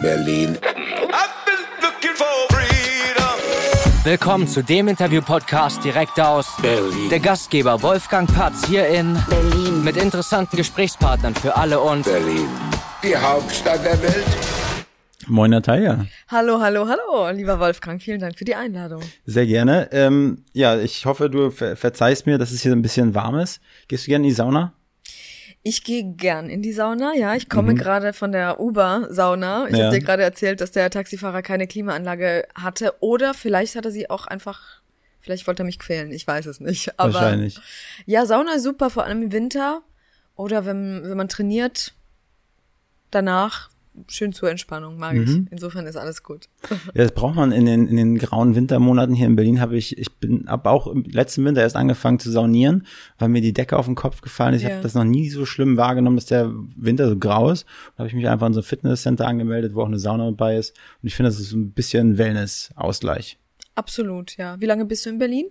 Berlin. Willkommen zu dem Interview-Podcast direkt aus Berlin. der Gastgeber Wolfgang Patz hier in Berlin. mit interessanten Gesprächspartnern für alle und Berlin. Die Hauptstadt der Welt. Moin Natalia. Hallo, hallo, hallo, lieber Wolfgang, vielen Dank für die Einladung. Sehr gerne. Ähm, ja, ich hoffe, du ver verzeihst mir, dass es hier ein bisschen warm ist. Gehst du gerne in die Sauna? Ich gehe gern in die Sauna, ja. Ich komme gerade von der Uber-Sauna. Ich Ja. habe dir gerade erzählt, dass der Taxifahrer keine Klimaanlage hatte. Oder vielleicht hat er sie auch einfach, vielleicht wollte er mich quälen, ich weiß es nicht. Aber Wahrscheinlich. Ja, Sauna ist super, vor allem im Winter. Oder wenn, wenn man trainiert, danach schön zur Entspannung, mag Mhm. ich. Insofern ist alles gut. Ja, das braucht man in den, in den grauen Wintermonaten hier in Berlin. Habe ich, ich bin, hab auch im letzten Winter erst angefangen zu saunieren, weil mir die Decke auf den Kopf gefallen ist. Ich Ja. habe das noch nie so schlimm wahrgenommen, dass der Winter so grau ist. Da habe ich mich einfach in so ein Fitnesscenter angemeldet, wo auch eine Sauna dabei ist. Und ich finde, das ist so ein bisschen Wellness-Ausgleich. Absolut, ja. Wie lange bist du in Berlin?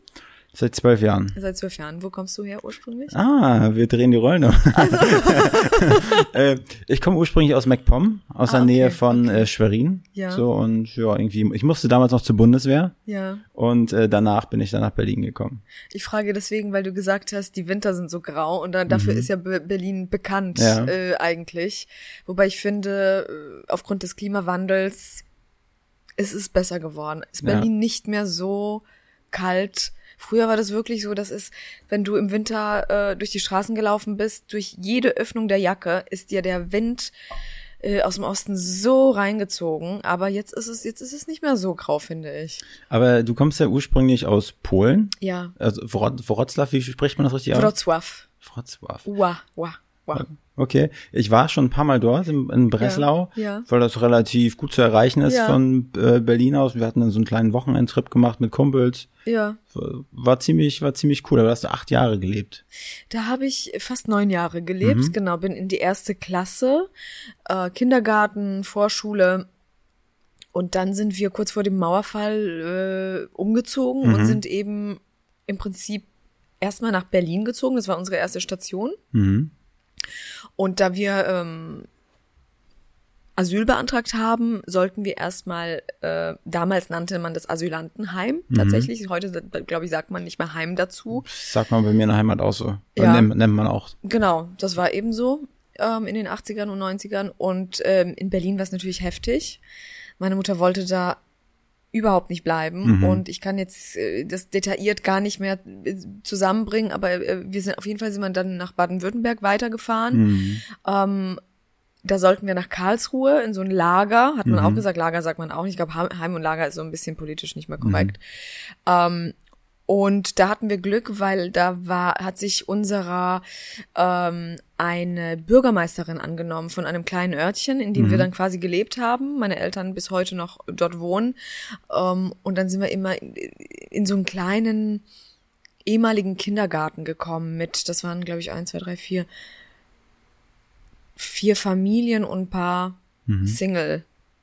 Seit zwölf Jahren. Seit zwölf Jahren. Wo kommst du her ursprünglich? Ah, wir drehen die Rollen um. äh, ich komme ursprünglich aus MacPom, aus Ah, der okay, Nähe von äh, Schwerin. Ja. So und ja, irgendwie, ich musste damals noch zur Bundeswehr Ja. und äh, danach bin ich dann nach Berlin gekommen. Ich frage deswegen, weil du gesagt hast, die Winter sind so grau und dann, dafür ist ja Be Berlin bekannt Mhm. Ja. äh, eigentlich. Wobei ich finde, äh, aufgrund des Klimawandels ist es besser geworden. Ist Ja. Berlin nicht mehr so kalt. Früher war das wirklich so, dass es, wenn du im Winter äh, durch die Straßen gelaufen bist, durch jede Öffnung der Jacke ist dir der Wind äh, aus dem Osten so reingezogen. Aber jetzt ist es, jetzt ist es nicht mehr so grau, finde ich. Aber du kommst ja ursprünglich aus Polen. Ja. Also Wro- Wroclaw, wie spricht man das richtig aus? Wrocław. Wrocław. Ua, ua, ua. Okay, ich war schon ein paar Mal dort in, in Breslau, Ja, ja. weil das relativ gut zu erreichen ist Ja. von äh, Berlin aus. Wir hatten dann so einen kleinen Wochenendtrip gemacht mit Kumpels. Ja. War ziemlich, war ziemlich cool. Aber da hast du acht Jahre gelebt. Da habe ich fast neun Jahre gelebt, genau, bin in die erste Klasse, äh, Kindergarten, Vorschule. Und dann sind wir kurz vor dem Mauerfall äh, umgezogen und sind eben im Prinzip erstmal nach Berlin gezogen. Das war unsere erste Station. Mhm. Und da wir ähm, Asyl beantragt haben, sollten wir erstmal, äh, damals nannte man das Asylantenheim tatsächlich. Heute, glaube ich, sagt man nicht mehr Heim dazu. Das sagt man bei mir in der Heimat auch so. Ja. Nennt, nennt man auch. Genau, das war eben so ähm, in den 80ern und 90ern. Und ähm, in Berlin war es natürlich heftig. Meine Mutter wollte da überhaupt nicht bleiben. Und ich kann jetzt äh, das detailliert gar nicht mehr äh, zusammenbringen, aber äh, wir sind auf jeden Fall sind wir dann nach Baden-Württemberg weitergefahren. Ähm, da sollten wir nach Karlsruhe in so ein Lager, hat man auch gesagt, Lager sagt man auch nicht. Ich glaube, Heim und Lager ist so ein bisschen politisch nicht mehr korrekt. Ähm, und da hatten wir Glück, weil da war, hat sich unserer ähm, eine Bürgermeisterin angenommen von einem kleinen Örtchen, in dem wir dann quasi gelebt haben. Meine Eltern bis heute noch dort wohnen. Ähm, und dann sind wir immer in, in so einen kleinen ehemaligen Kindergarten gekommen mit, das waren, glaube ich, eins, zwei, drei, vier, vier Familien und ein paar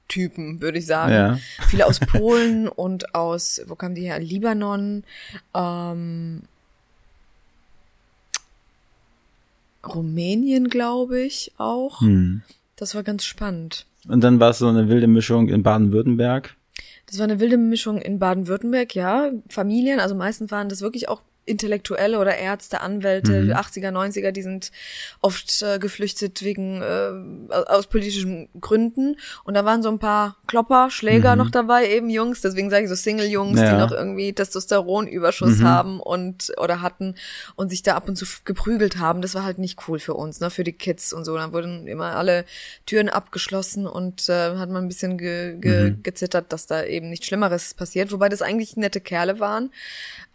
Single-Typen, würde ich sagen. Ja. Viele aus Polen und aus, wo kamen die her? Libanon, ähm, Rumänien, glaube ich, auch. Hm. Das war ganz spannend. Und dann war es so eine wilde Mischung in Baden-Württemberg. Das war eine wilde Mischung in Baden-Württemberg, ja. Familien, also meistens waren das wirklich auch Intellektuelle oder Ärzte, Anwälte, 80er, 90er, die sind oft äh, geflüchtet wegen äh, aus politischen Gründen. Und da waren so ein paar Klopper, Schläger noch dabei, eben Jungs, deswegen sage ich so Single-Jungs, Ja. die noch irgendwie Testosteronüberschuss haben und oder hatten und sich da ab und zu geprügelt haben. Das war halt nicht cool für uns, ne, für die Kids und so. Dann wurden immer alle Türen abgeschlossen und äh, hat man ein bisschen ge, ge, gezittert, dass da eben nichts Schlimmeres passiert. Wobei das eigentlich nette Kerle waren.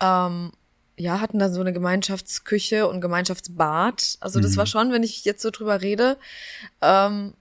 Ähm, ja, hatten da so eine Gemeinschaftsküche und Gemeinschaftsbad. Also das war schon, wenn ich jetzt so drüber rede, ähm,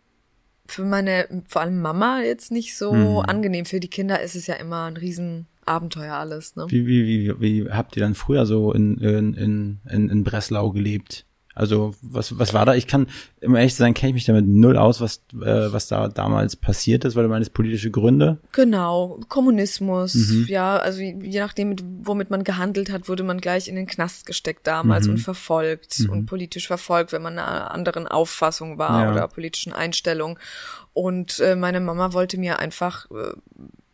für meine, vor allem Mama jetzt nicht so angenehm. Für die Kinder ist es ja immer ein Riesenabenteuer alles, ne? Wie, wie, wie, wie habt ihr dann früher so in, in, in, in Breslau gelebt? Also was, was war da? Ich kann, im ehrlich sein, kenne ich mich damit null aus, was, äh, was da damals passiert ist, weil du meinst politische Gründe. Genau, Kommunismus, mhm. ja, also je nachdem, womit man gehandelt hat, wurde man gleich in den Knast gesteckt damals mhm. und verfolgt mhm. und politisch verfolgt, wenn man einer anderen Auffassung war ja. oder politischen Einstellung. Und äh, meine Mama wollte mir einfach äh,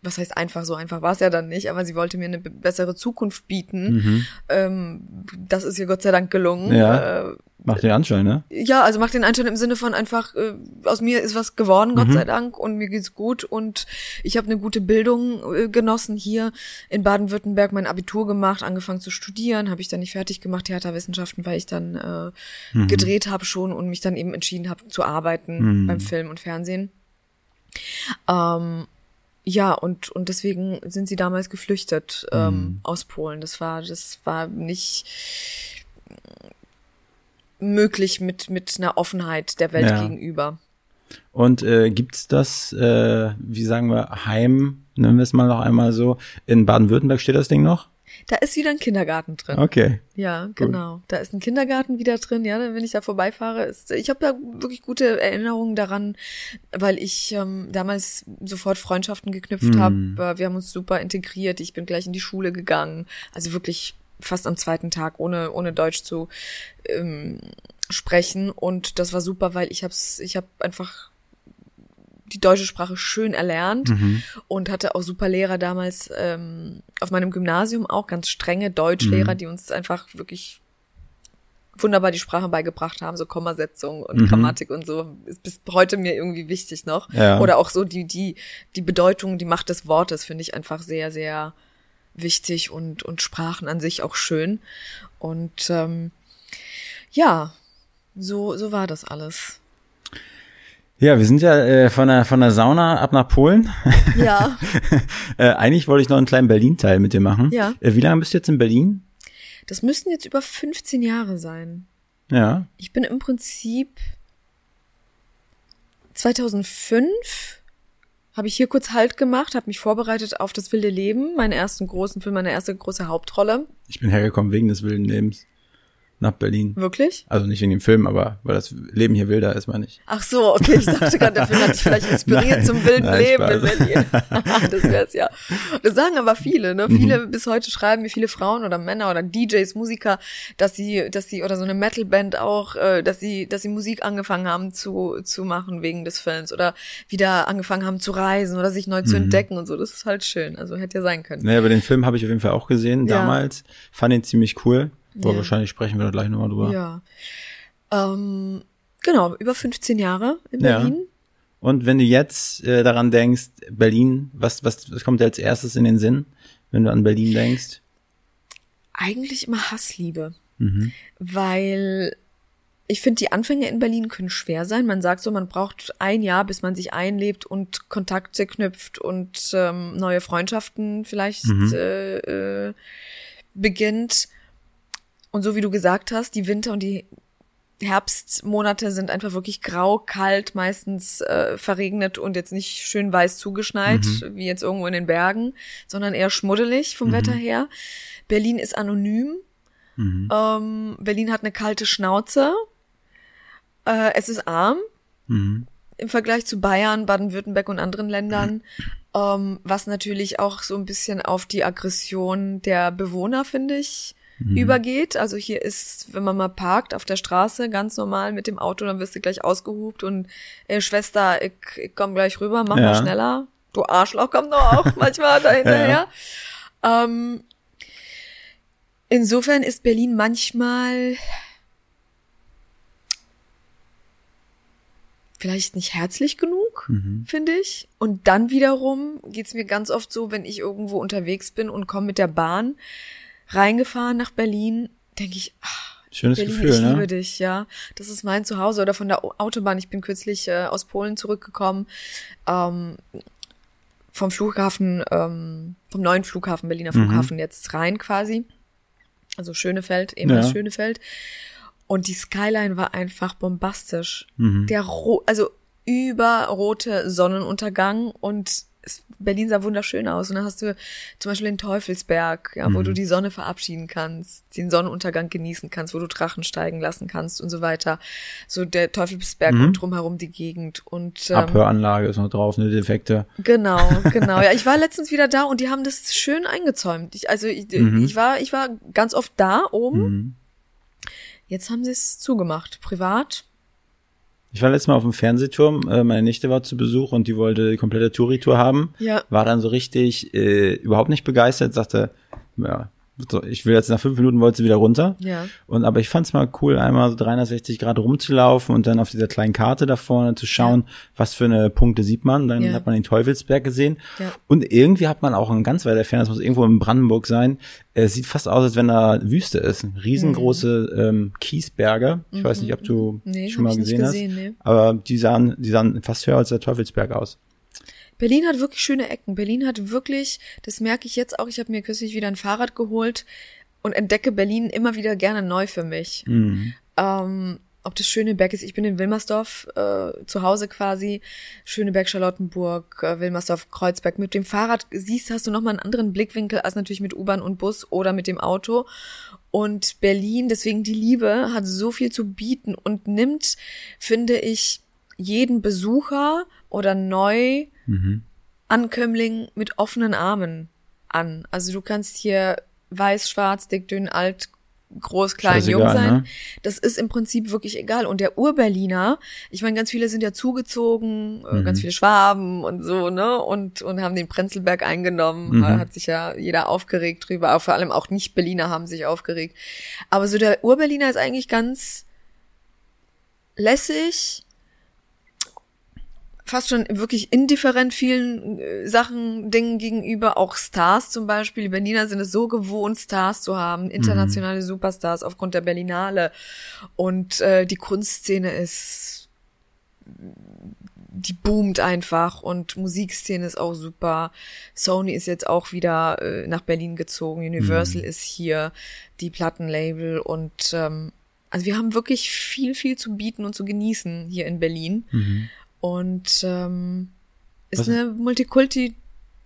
was heißt einfach, so einfach war es ja dann nicht, aber sie wollte mir eine bessere Zukunft bieten. Mhm. Ähm, das ist ihr Gott sei Dank gelungen. Ja. Äh, macht den Anschein, ne? Ja, also macht den Anschein im Sinne von einfach, äh, aus mir ist was geworden, Gott mhm. sei Dank, und mir geht's gut und ich habe eine gute Bildung äh, genossen hier in Baden-Württemberg, mein Abitur gemacht, angefangen zu studieren, habe ich dann nicht fertig gemacht, Theaterwissenschaften, weil ich dann äh, mhm. gedreht habe schon und mich dann eben entschieden habe zu arbeiten mhm. beim Film und Fernsehen. Ähm, ja, und, und deswegen sind sie damals geflüchtet ähm, mhm. aus Polen. Das war, das war nicht möglich mit, mit einer Offenheit der Welt ja. gegenüber. Und äh, gibt das, äh, wie sagen wir, Heim, nennen wir es mal noch einmal so, in Baden-Württemberg steht das Ding noch? Da ist wieder ein Kindergarten drin. Okay. Ja, genau. Gut. Da ist ein Kindergarten wieder drin. Ja, wenn ich da vorbeifahre, ist, ich habe da wirklich gute Erinnerungen daran, weil ich ähm, damals sofort Freundschaften geknüpft mm. habe. Wir haben uns super integriert. Ich bin gleich in die Schule gegangen. Also wirklich fast am zweiten Tag, ohne ohne Deutsch zu ähm, sprechen. Und das war super, weil ich hab's, ich habe einfach die deutsche Sprache schön erlernt mhm. und hatte auch super Lehrer damals ähm, auf meinem Gymnasium auch ganz strenge Deutschlehrer, mhm. die uns einfach wirklich wunderbar die Sprache beigebracht haben, so Kommasetzung und mhm. Grammatik und so, ist bis heute mir irgendwie wichtig noch. Ja. Oder auch so die, die, die Bedeutung, die Macht des Wortes finde ich einfach sehr, sehr wichtig und, und Sprachen an sich auch schön. Und ähm, ja, so, so war das alles. Ja, wir sind ja äh, von, der, von der Sauna ab nach Polen. Ja. äh, eigentlich wollte ich noch einen kleinen Berlin-Teil mit dir machen. Ja. Äh, wie lange bist du jetzt in Berlin? Das müssten jetzt über 15 Jahre sein. Ja. Ich bin im Prinzip 2005 habe ich hier kurz Halt gemacht, habe mich vorbereitet auf das wilde Leben, meinen ersten großen Film, meine erste große Hauptrolle. Ich bin hergekommen wegen des wilden Lebens nach Berlin. Wirklich? Also nicht in dem Film, aber weil das Leben hier wilder ist, meine ich. Ach so, okay, ich dachte gerade, der Film hat dich vielleicht inspiriert nein, zum wilden nein, Leben Spaß. in Berlin. das wär's ja. Das sagen aber viele, ne? Viele mhm. bis heute schreiben mir viele Frauen oder Männer oder DJs, Musiker, dass sie, dass sie oder so eine Metalband auch, äh, dass sie, dass sie Musik angefangen haben zu zu machen wegen des Films oder wieder angefangen haben zu reisen oder sich neu zu mhm. entdecken und so. Das ist halt schön. Also hätte ja sein können. Naja, aber den Film habe ich auf jeden Fall auch gesehen damals. Ja. Fand ihn ziemlich cool. Aber ja. wahrscheinlich sprechen wir da gleich nochmal drüber. Ja. Ähm, genau, über 15 Jahre in Berlin. Ja. Und wenn du jetzt äh, daran denkst, Berlin, was, was, was kommt dir als erstes in den Sinn, wenn du an Berlin denkst? Eigentlich immer Hassliebe. Mhm. Weil ich finde, die Anfänge in Berlin können schwer sein. Man sagt so, man braucht ein Jahr, bis man sich einlebt und Kontakte knüpft und ähm, neue Freundschaften vielleicht mhm. äh, äh, beginnt. Und so wie du gesagt hast, die Winter und die Herbstmonate sind einfach wirklich grau, kalt, meistens äh, verregnet und jetzt nicht schön weiß zugeschneit, mhm. wie jetzt irgendwo in den Bergen, sondern eher schmuddelig vom mhm. Wetter her. Berlin ist anonym. Mhm. Ähm, Berlin hat eine kalte Schnauze. Äh, es ist arm. Mhm. Im Vergleich zu Bayern, Baden-Württemberg und anderen Ländern, ähm, was natürlich auch so ein bisschen auf die Aggression der Bewohner, finde ich, mhm. übergeht. Also hier ist, wenn man mal parkt auf der Straße, ganz normal mit dem Auto, dann wirst du gleich ausgehupt und äh, Schwester, ich, ich komm gleich rüber, mach ja. mal schneller. Du Arschloch, komm doch auch manchmal dahinterher. Ja. Ähm, insofern ist Berlin manchmal vielleicht nicht herzlich genug, mhm. finde ich. Und dann wiederum geht's mir ganz oft so, wenn ich irgendwo unterwegs bin und komme mit der Bahn, reingefahren nach Berlin, denke ich, ach, Schönes Berlin, Gefühl, ich ne? liebe dich, ja. Das ist mein Zuhause. Oder von der Autobahn. Ich bin kürzlich äh, aus Polen zurückgekommen. Ähm, vom Flughafen, ähm, vom neuen Flughafen, Berliner mhm. Flughafen mhm. jetzt rein quasi. Also Schönefeld, ehemals ja. Schönefeld. Und die Skyline war einfach bombastisch. Mhm. Der ro also überrote Sonnenuntergang und Berlin sah wunderschön aus. Und dann hast du zum Beispiel den Teufelsberg, ja, wo Mhm. du die Sonne verabschieden kannst, den Sonnenuntergang genießen kannst, wo du Drachen steigen lassen kannst und so weiter. So der Teufelsberg Mhm. und drumherum die Gegend. Und ähm, Abhöranlage ist noch drauf, ne, Defekte. Genau, genau. Ja, ich war letztens wieder da und die haben das schön eingezäumt. Ich, also ich, Mhm. ich war, ich war ganz oft da oben. Mhm. Jetzt haben sie es zugemacht. Privat. Ich war letztes Mal auf dem Fernsehturm, äh, meine Nichte war zu Besuch und die wollte die komplette Touri-Tour haben. Ja. War dann so richtig äh, überhaupt nicht begeistert, sagte, ja, so, ich will jetzt nach fünf Minuten wollte sie wieder runter. Ja. Und aber ich fand's mal cool, einmal so 360 Grad rumzulaufen und dann auf dieser kleinen Karte da vorne zu schauen, was für eine Punkte sieht man. Dann Ja. hat man den Teufelsberg gesehen. Ja. Und irgendwie hat man auch ein ganz weiter Fern, das muss irgendwo in Brandenburg sein. Es sieht fast aus, als wenn da Wüste ist. Riesengroße ähm, Kiesberge. Ich weiß nicht, ob du Mhm. Nee, schon mal gesehen, gesehen, hast. nee. Aber die sahen, die sahen fast höher als der Teufelsberg aus. Berlin hat wirklich schöne Ecken. Berlin hat wirklich, das merke ich jetzt auch, ich habe mir kürzlich wieder ein Fahrrad geholt und entdecke Berlin immer wieder gerne neu für mich. Mhm. Ähm, ob das Schöneberg ist, ich bin in Wilmersdorf äh, zu Hause quasi, Schöneberg, Charlottenburg, äh, Wilmersdorf, Kreuzberg. Mit dem Fahrrad siehst, hast du nochmal einen anderen Blickwinkel als natürlich mit U-Bahn und Bus oder mit dem Auto. Und Berlin, deswegen die Liebe, hat so viel zu bieten und nimmt, finde ich, jeden Besucher oder neu Mhm. Ankömmling mit offenen Armen an. Also du kannst hier weiß, schwarz, dick, dünn, alt, groß, klein, Scheißegal, jung sein. ne? Das ist im Prinzip wirklich egal. Und der Urberliner, ich meine, ganz viele sind ja zugezogen, äh, Mhm. ganz viele Schwaben und so, ne? Und, und haben den Prenzlberg eingenommen. Mhm. Da Hat sich ja jeder aufgeregt drüber. Aber vor allem auch Nicht-Berliner haben sich aufgeregt. Aber so der Urberliner ist eigentlich ganz lässig, fast schon wirklich indifferent vielen äh, Sachen, Dingen gegenüber, auch Stars zum Beispiel. Die Berliner sind es so gewohnt, Stars zu haben, internationale Superstars aufgrund der Berlinale. Und äh, die Kunstszene ist, die boomt einfach und Musikszene ist auch super. Sony ist jetzt auch wieder äh, nach Berlin gezogen, Universal ist hier, die Plattenlabel und ähm, also wir haben wirklich viel, viel zu bieten und zu genießen hier in Berlin. Mhm. Und ähm, ist Was- eine Multikulti,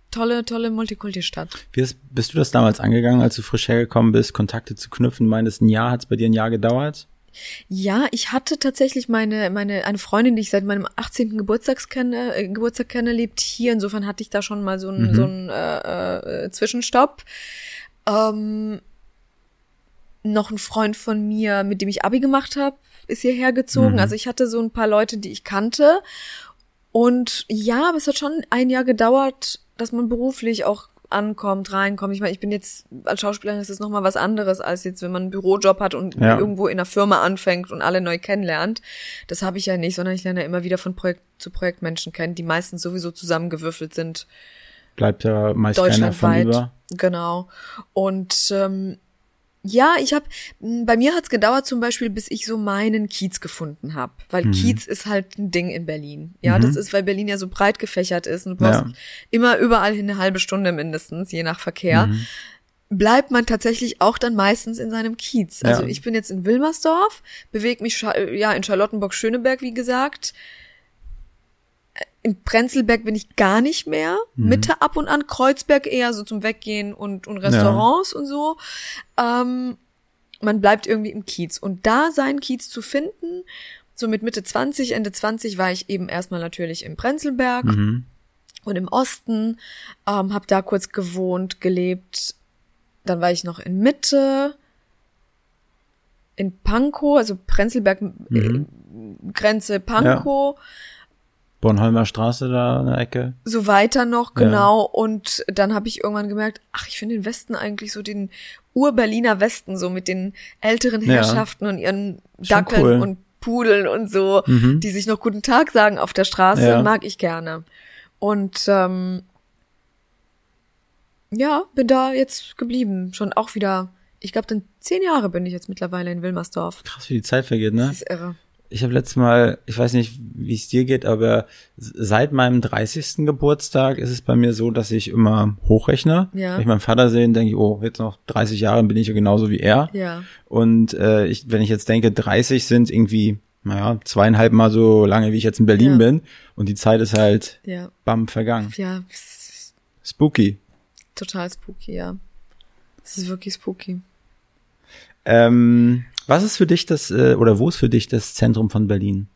tolle, tolle Multikulti-Stadt. Wie ist, bist du das damals angegangen, als du frisch hergekommen bist, Kontakte zu knüpfen? Meintest, ein Jahr, hat es bei dir ein Jahr gedauert? Ja, ich hatte tatsächlich meine, meine, eine Freundin, die ich seit meinem 18. Geburtstags kenne, äh, Geburtstag kenne, lebt hier. Insofern hatte ich da schon mal so einen, Mhm. so einen äh, äh, Zwischenstopp. Ähm, noch ein Freund von mir, mit dem ich Abi gemacht habe, ist hierher gezogen. Mhm. Also ich hatte so ein paar Leute, die ich kannte. Und ja, aber es hat schon ein Jahr gedauert, dass man beruflich auch ankommt, reinkommt. Ich meine, ich bin jetzt als Schauspielerin ist das noch mal was anderes als jetzt, wenn man einen Bürojob hat und Ja. irgendwo in einer Firma anfängt und alle neu kennenlernt. Das habe ich ja nicht, sondern ich lerne immer wieder von Projekt zu Projekt Menschen kennen, die meistens sowieso zusammengewürfelt sind Bleibt ja meist keiner von deutschlandweit. über. Genau. Und ähm, ja, ich habe, bei mir hat's gedauert zum Beispiel, bis ich so meinen Kiez gefunden habe, weil Mhm. Kiez ist halt ein Ding in Berlin. Ja, Mhm. das ist, weil Berlin ja so breit gefächert ist und du brauchst Ja. immer überall hin eine halbe Stunde mindestens, je nach Verkehr. Mhm. Bleibt man tatsächlich auch dann meistens in seinem Kiez. Also Ja. ich bin jetzt in Wilmersdorf, bewege mich ja in Charlottenburg-Schöneberg, wie gesagt. In Prenzlberg bin ich gar nicht mehr. Mhm. Mitte ab und an, Kreuzberg eher so zum Weggehen und, und Restaurants und so. Ähm, man bleibt irgendwie im Kiez. Und da seinen Kiez zu finden, so mit Mitte 20, Ende 20 war ich eben erstmal natürlich im Prenzlberg Mhm. und im Osten, ähm, habe da kurz gewohnt, gelebt. Dann war ich noch in Mitte, in Pankow, also Prenzlberg, Mhm. äh, Grenze Pankow. Bornholmer Straße da in der Ecke. so weiter noch, Ja. genau. Und dann habe ich irgendwann gemerkt, ach, ich finde den Westen eigentlich so den Ur-Berliner Westen, so mit den älteren Ja. Herrschaften und ihren Dackeln cool. und Pudeln und so, Mhm. die sich noch guten Tag sagen auf der Straße, Ja. mag ich gerne. Und ähm, ja, bin da jetzt geblieben. Schon auch wieder, ich glaube, dann zehn Jahre bin ich jetzt mittlerweile in Wilmersdorf. Krass, wie die Zeit vergeht, ne? Das ist irre. Ich habe letztes Mal, ich weiß nicht, wie es dir geht, aber seit meinem 30. Geburtstag ist es bei mir so, dass ich immer hochrechne. Ja. Wenn ich meinen Vater sehe, denke ich, oh, jetzt noch 30 Jahre bin ich ja genauso wie er. Ja. Und äh, ich, wenn ich jetzt denke, 30 sind irgendwie naja, zweieinhalb Mal so lange, wie ich jetzt in Berlin Ja. bin. Und die Zeit ist halt Ja. bam vergangen. Ja, Spooky. total spooky, ja. Es ist wirklich spooky. Ähm, was ist für dich das, äh, oder wo ist für dich das Zentrum von Berlin?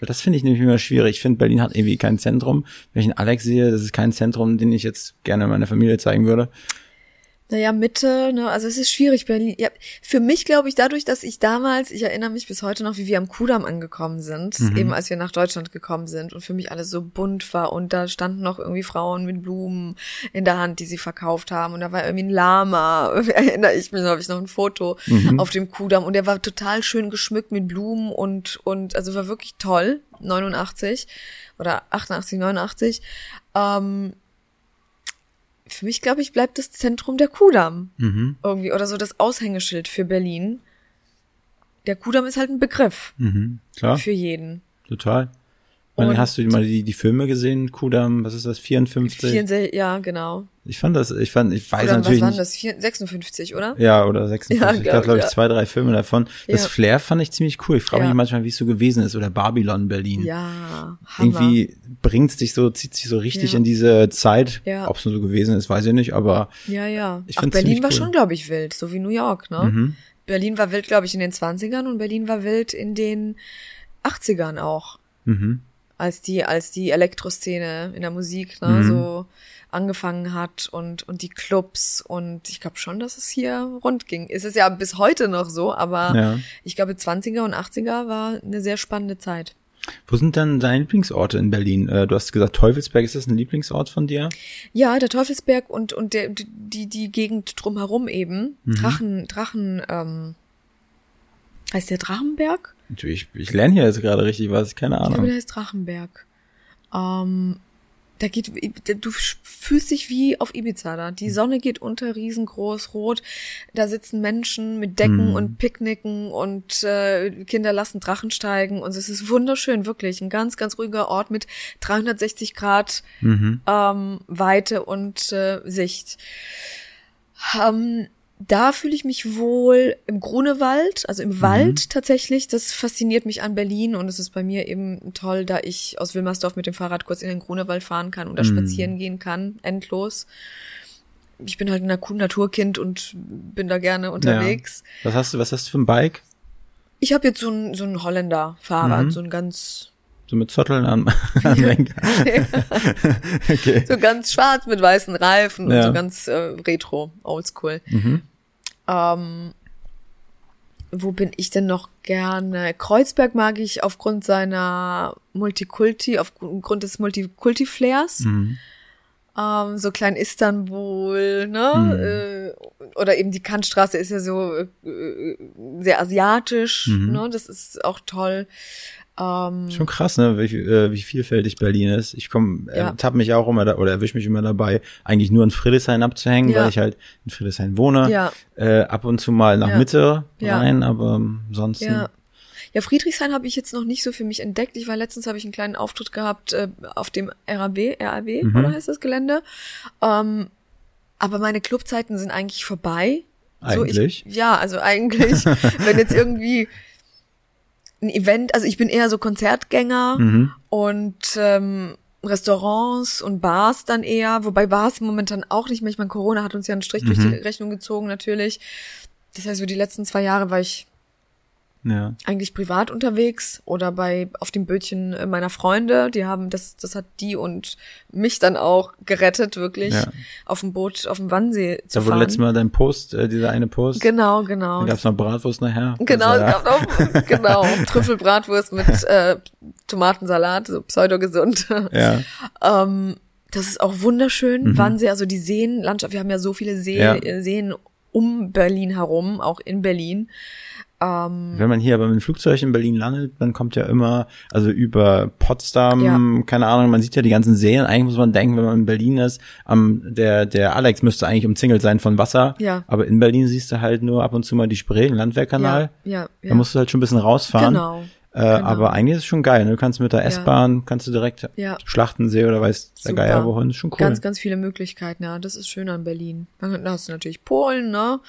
Das finde ich nämlich immer schwierig. Ich finde, Berlin hat irgendwie kein Zentrum. Wenn ich einen Alex sehe, das ist kein Zentrum, den ich jetzt gerne meiner Familie zeigen würde. Naja, Mitte, ne, also es ist schwierig, Berlin. Ja, für mich glaube ich, dadurch, dass ich damals, ich erinnere mich bis heute noch, wie wir am Kudamm angekommen sind, eben als wir nach Deutschland gekommen sind und für mich alles so bunt war und da standen noch irgendwie Frauen mit Blumen in der Hand, die sie verkauft haben und da war irgendwie ein Lama, erinnere ich mich, noch, habe ich noch ein Foto auf dem Kudamm und der war total schön geschmückt mit Blumen und, und, also war wirklich toll, 89 oder 88, 89, ähm, für mich, glaube ich, bleibt das Zentrum der Kudamm. Mhm. Irgendwie. Oder so das Aushängeschild für Berlin. Der Kudamm ist halt ein Begriff Mhm. Klar, für jeden. total. Und- hast du mal die, die Filme gesehen? Kudam, was ist das? 54? 64, ja, genau. Ich fand das, ich fand, ich weiß Oder was natürlich waren nicht. das? Vier- 56, oder? Ja, oder 56. Ja, ich glaub, glaube, ich, ja. zwei, drei Filme davon. Das Ja. Flair fand ich ziemlich cool. Ich frage mich manchmal, wie es so gewesen ist. Oder Babylon Berlin. Ja, Hammer. Irgendwie bringt's dich so, zieht sich so richtig in diese Zeit. Ja. Ob es nur so gewesen ist, weiß ich nicht, aber Ja, ja. Ich Ach, Berlin ziemlich war cool. schon, glaube ich, wild, so wie New York, ne? Mhm. Berlin war wild, glaube ich, in den 20ern und Berlin war wild in den 80ern auch. mhm. Als die, als die Elektroszene in der Musik ne, Mhm. so angefangen hat und, und die Clubs und ich glaube schon, dass es hier rund ging. Es ist ja bis heute noch so, aber Ja. ich glaube 20er und 80er war eine sehr spannende Zeit. Wo sind denn deine Lieblingsorte in Berlin? Äh, Du hast gesagt, Teufelsberg, ist das ein Lieblingsort von dir? Ja, der Teufelsberg und, und der, die, die Gegend drumherum eben. Mhm. Drachen, Drachen, ähm, heißt der Drachenberg? Ich, ich lerne hier jetzt gerade richtig was, keine Ich glaube, Ahnung. der heißt Drachenberg. Ähm, da geht, du fühlst dich wie auf Ibiza da. Die Sonne geht unter, riesengroß, rot. Da sitzen Menschen mit Decken Hm. und Picknicken und äh, Kinder lassen Drachen steigen. Und es ist wunderschön, wirklich. Ein ganz, ganz ruhiger Ort mit 360 Grad Mhm. ähm, Weite und äh, Sicht. Ähm, da fühle ich mich wohl im Grunewald, also im Wald tatsächlich. Das fasziniert mich an Berlin und es ist bei mir eben toll, da ich aus Wilmersdorf mit dem Fahrrad kurz in den Grunewald fahren kann oder spazieren gehen kann, endlos. Ich bin halt ein Naturkind und bin da gerne unterwegs. Ja. Was hast du, was hast du für ein Bike? Ich habe jetzt so ein, so ein Holländer-Fahrrad, Mhm. so ein ganz So mit Zotteln am, am Lenker. okay. so ganz schwarz mit weißen Reifen und Ja. so ganz äh, retro, oldschool. Mhm. Ähm, wo bin ich denn noch gerne? Kreuzberg mag ich aufgrund seiner Multikulti, aufgrund des Multikulti-Flairs. Mhm. Ähm, so klein Istanbul, ne? Äh, oder eben die Kantstraße ist ja so äh, sehr asiatisch, Mhm. ne? Das ist auch toll. Ähm, Schon krass, ne, wie, äh, wie vielfältig Berlin ist. Ich komm, Ja. äh, tapp mich auch immer da, oder erwisch mich immer dabei, eigentlich nur in Friedrichshain abzuhängen, Ja. weil ich halt in Friedrichshain wohne. Ja. Äh, ab und zu mal nach Ja. Mitte Ja. rein, aber ähm, ansonsten. Ja. Ja, Friedrichshain habe ich jetzt noch nicht so für mich entdeckt. Ich war letztens, habe ich einen kleinen Auftritt gehabt äh, auf dem RAB, RAB, Mhm. oder heißt das Gelände? Ähm, aber meine Clubzeiten sind eigentlich vorbei. So, Eigentlich? ich, ja, also eigentlich, wenn jetzt irgendwie ein Event, also ich bin eher so Konzertgänger Mhm. und ähm, Restaurants und Bars dann eher, wobei Bars momentan auch nicht mehr. Ich meine, Corona hat uns ja einen Strich durch Mhm. die Rechnung gezogen natürlich. Das heißt, so die letzten zwei Jahre war ich Ja. eigentlich privat unterwegs oder bei auf dem Bötchen äh, meiner Freunde. Die haben das, das hat die und mich dann auch gerettet, wirklich Ja. auf dem Boot auf dem Wannsee zu Da wurde fahren. letztes Mal dein Post, äh, dieser eine Post. Genau, genau. Da gab's noch Bratwurst nachher. Genau, Das es gab auch, genau, Trüffelbratwurst mit äh, Tomatensalat, so pseudogesund. Ja. ähm, das ist auch wunderschön. Mhm. Wannsee, also die Seenlandschaft, wir haben ja so viele See, Ja. äh, Seen um Berlin herum, auch in Berlin. Ähm, Wenn man hier aber mit dem Flugzeug in Berlin landet, dann kommt ja immer, also über Potsdam, keine Ahnung, man sieht ja die ganzen Seen. Eigentlich muss man denken, wenn man in Berlin ist, am, der, der Alex müsste eigentlich umzingelt sein von Wasser. Ja. Aber in Berlin siehst du halt nur ab und zu mal die Spree, den Landwehrkanal. Ja, ja, ja. Da musst du halt schon ein bisschen rausfahren. Genau. Äh, genau. Aber eigentlich ist es schon geil. Ne? Du kannst mit der S-Bahn, ja. kannst du direkt ja. Schlachtensee oder weiß der Geier wohin. Ist schon cool. Ganz, ganz viele Möglichkeiten, ja. Das ist schön an Berlin. Dann hast du natürlich Polen, ne?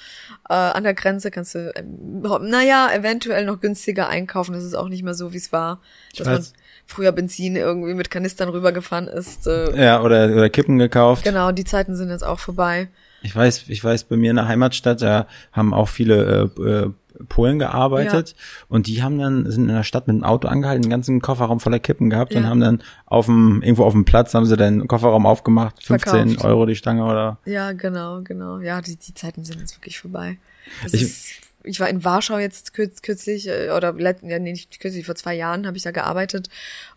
Äh, an der Grenze kannst du, äh, naja, eventuell noch günstiger einkaufen. Das ist auch nicht mehr so, wie es war. Dass man früher Benzin irgendwie mit Kanistern rübergefahren ist. Äh, ja, oder, oder Kippen gekauft. Genau, die Zeiten sind jetzt auch vorbei. Ich weiß, ich weiß, bei mir in der Heimatstadt, da haben auch viele äh, äh, Polen gearbeitet ja. und die haben dann sind in der Stadt mit dem Auto angehalten, den ganzen Kofferraum voller Kippen gehabt ja. und haben dann auf dem irgendwo auf dem Platz haben sie den Kofferraum aufgemacht, 15 Verkauft. Euro die Stange oder. Ja, genau, genau. Ja, die, die Zeiten sind jetzt wirklich vorbei. ich, ist, ich war in Warschau jetzt kürz, kürzlich äh, oder ja, nee, nicht kürzlich vor zwei Jahren habe ich da gearbeitet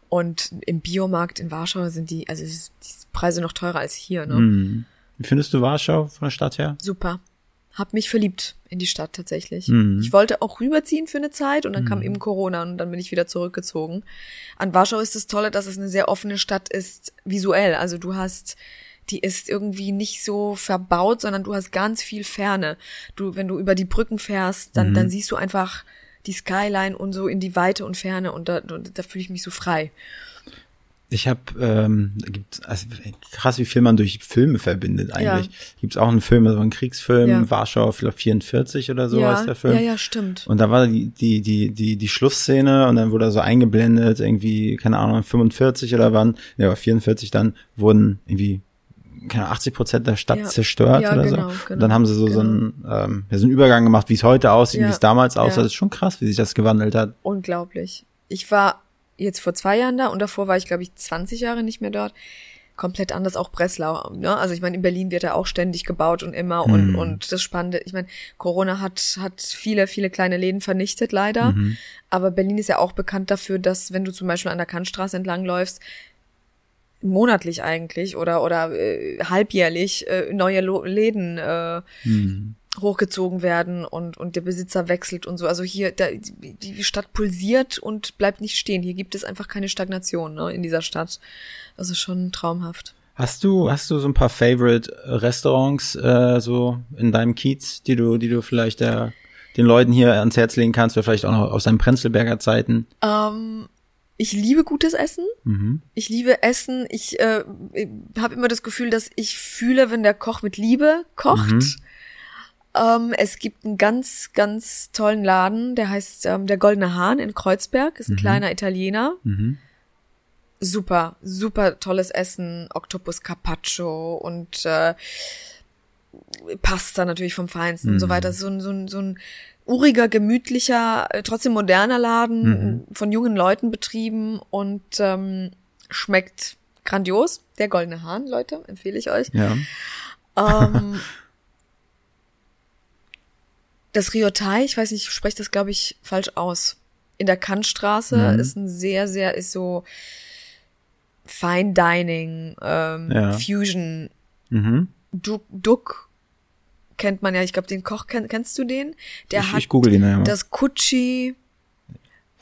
und im Biomarkt in Warschau sind die also die Preise noch teurer als hier. Ne? Hm. Wie findest du Warschau von der Stadt her? Super habe mich verliebt in die Stadt tatsächlich. Mhm. Ich wollte auch rüberziehen für eine Zeit und dann mhm. kam eben Corona und dann bin ich wieder zurückgezogen. An Warschau ist das Tolle, dass es eine sehr offene Stadt ist, visuell. Also du hast, die ist irgendwie nicht so verbaut, sondern du hast ganz viel Ferne. Du, wenn du über die Brücken fährst, dann, mhm. dann siehst du einfach die Skyline und so in die Weite und Ferne und da, da fühle ich mich so frei. Ich habe, ähm, gibt also krass, wie viel man durch Filme verbindet eigentlich. Ja. Gibt es auch einen Film, also einen Kriegsfilm, ja. Warschau vielleicht 44 oder so ja. heißt der Film. Ja, ja, stimmt. Und da war die, die, die, die, die Schlussszene und dann wurde er so eingeblendet, irgendwie, keine Ahnung, 45 oder wann, ja, 44 dann wurden irgendwie keine Ahnung, 80 Prozent der Stadt ja. zerstört ja, oder genau, so. Genau, und dann haben sie so, genau. so, einen, ähm, ja, so einen Übergang gemacht, wie es heute aussieht, ja, wie es damals aussah. Das ist schon krass, wie sich das gewandelt hat. Unglaublich. Ich war jetzt vor zwei Jahren da und davor war ich, glaube ich, 20 Jahre nicht mehr dort. Komplett anders, auch Breslau. Ne? Also ich meine, in Berlin wird ja auch ständig gebaut und immer und, mhm. und das Spannende, ich meine, Corona hat, hat viele, viele kleine Läden vernichtet, leider. Mhm. Aber Berlin ist ja auch bekannt dafür, dass wenn du zum Beispiel an der Kantstraße entlang läufst, monatlich eigentlich oder oder äh, halbjährlich äh, neue Lo Läden äh, mhm hochgezogen werden und, und der Besitzer wechselt und so. Also hier, da, die Stadt pulsiert und bleibt nicht stehen. Hier gibt es einfach keine Stagnation ne, in dieser Stadt. Das ist schon traumhaft. Hast du, hast du so ein paar Favorite Restaurants äh, so in deinem Kiez, die du, die du vielleicht der, den Leuten hier ans Herz legen kannst, oder vielleicht auch noch aus deinen Prenzlberger Zeiten? Ähm, ich liebe gutes Essen. Mhm. Ich liebe Essen. Ich äh, habe immer das Gefühl, dass ich fühle, wenn der Koch mit Liebe kocht. Mhm. Ähm, es gibt einen ganz, ganz tollen Laden, der heißt ähm, der Goldene Hahn in Kreuzberg, ist ein mhm. kleiner Italiener. Mhm. Super, super tolles Essen, Octopus Carpaccio und äh, Pasta natürlich vom Feinsten mhm. und so mhm. weiter. So ein, so ein, so ein uriger, gemütlicher, äh, trotzdem moderner Laden, mhm. von jungen Leuten betrieben und ähm, schmeckt grandios. Der Goldene Hahn, Leute, empfehle ich euch. Ja. Ähm, Das Riotai, ich weiß nicht, ich spreche das, glaube ich, falsch aus. In der Kantstraße mhm. ist ein sehr, sehr, ist so Fine Dining, ähm, ja. Fusion. Mhm. Duck, Duck kennt man ja, ich glaube, den Koch, kenn, kennst du den? Der ich, hat ich google ihn ja. das Kutschi,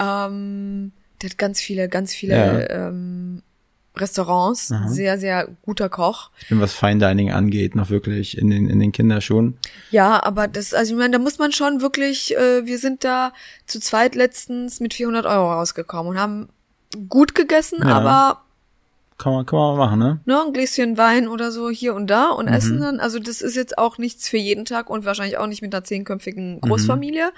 ähm, der hat ganz viele, ganz viele ja. ähm, Restaurants, Aha. sehr, sehr guter Koch. Ich bin, was Fine Dining angeht, noch wirklich in den, in den Kinderschuhen. Ja, aber das, also ich meine, da muss man schon wirklich, äh, wir sind da zu zweit letztens mit 400 Euro rausgekommen und haben gut gegessen, ja. aber kann man, kann man machen, ne? Ne, ein Gläschen Wein oder so hier und da und mhm. essen dann. Also das ist jetzt auch nichts für jeden Tag und wahrscheinlich auch nicht mit einer zehnköpfigen Großfamilie. Mhm.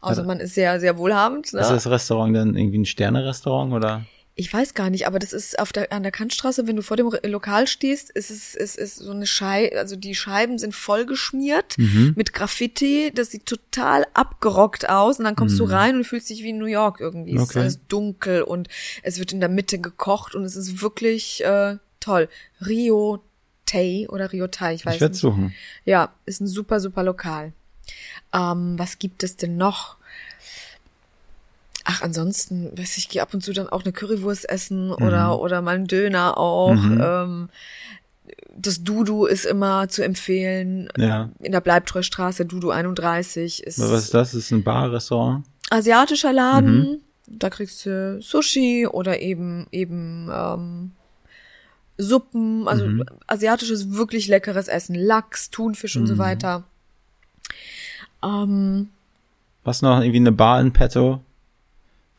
Außer man ist sehr, sehr wohlhabend. Ne? Ist das Restaurant dann irgendwie ein Sterne-Restaurant oder? Ich weiß gar nicht, aber das ist auf der, an der Kantstraße, wenn du vor dem Lokal stehst, ist es, ist, ist so eine Scheibe, also die Scheiben sind vollgeschmiert mhm. mit Graffiti, das sieht total abgerockt aus und dann kommst mhm. du rein und fühlst dich wie in New York irgendwie. Okay. Es ist alles dunkel und es wird in der Mitte gekocht und es ist wirklich äh, toll. Rio Tay oder Rio Tai, ich weiß ich nicht. suchen. Ja, ist ein super, super Lokal. Ähm, was gibt es denn noch? Ach, ansonsten, weiß ich, gehe ab und zu dann auch eine Currywurst essen mhm. oder, oder mal einen Döner auch. Mhm. Ähm, das Dudu ist immer zu empfehlen. Ja. In der Bleibtreustraße, Dudu 31 ist. Was ist das? Ist ein Bar-Restaurant? Asiatischer Laden. Mhm. Da kriegst du Sushi oder eben, eben, ähm, Suppen, also mhm. asiatisches, wirklich leckeres Essen. Lachs, Thunfisch und so mhm. weiter. Ähm, Was noch? Irgendwie eine Bar in petto?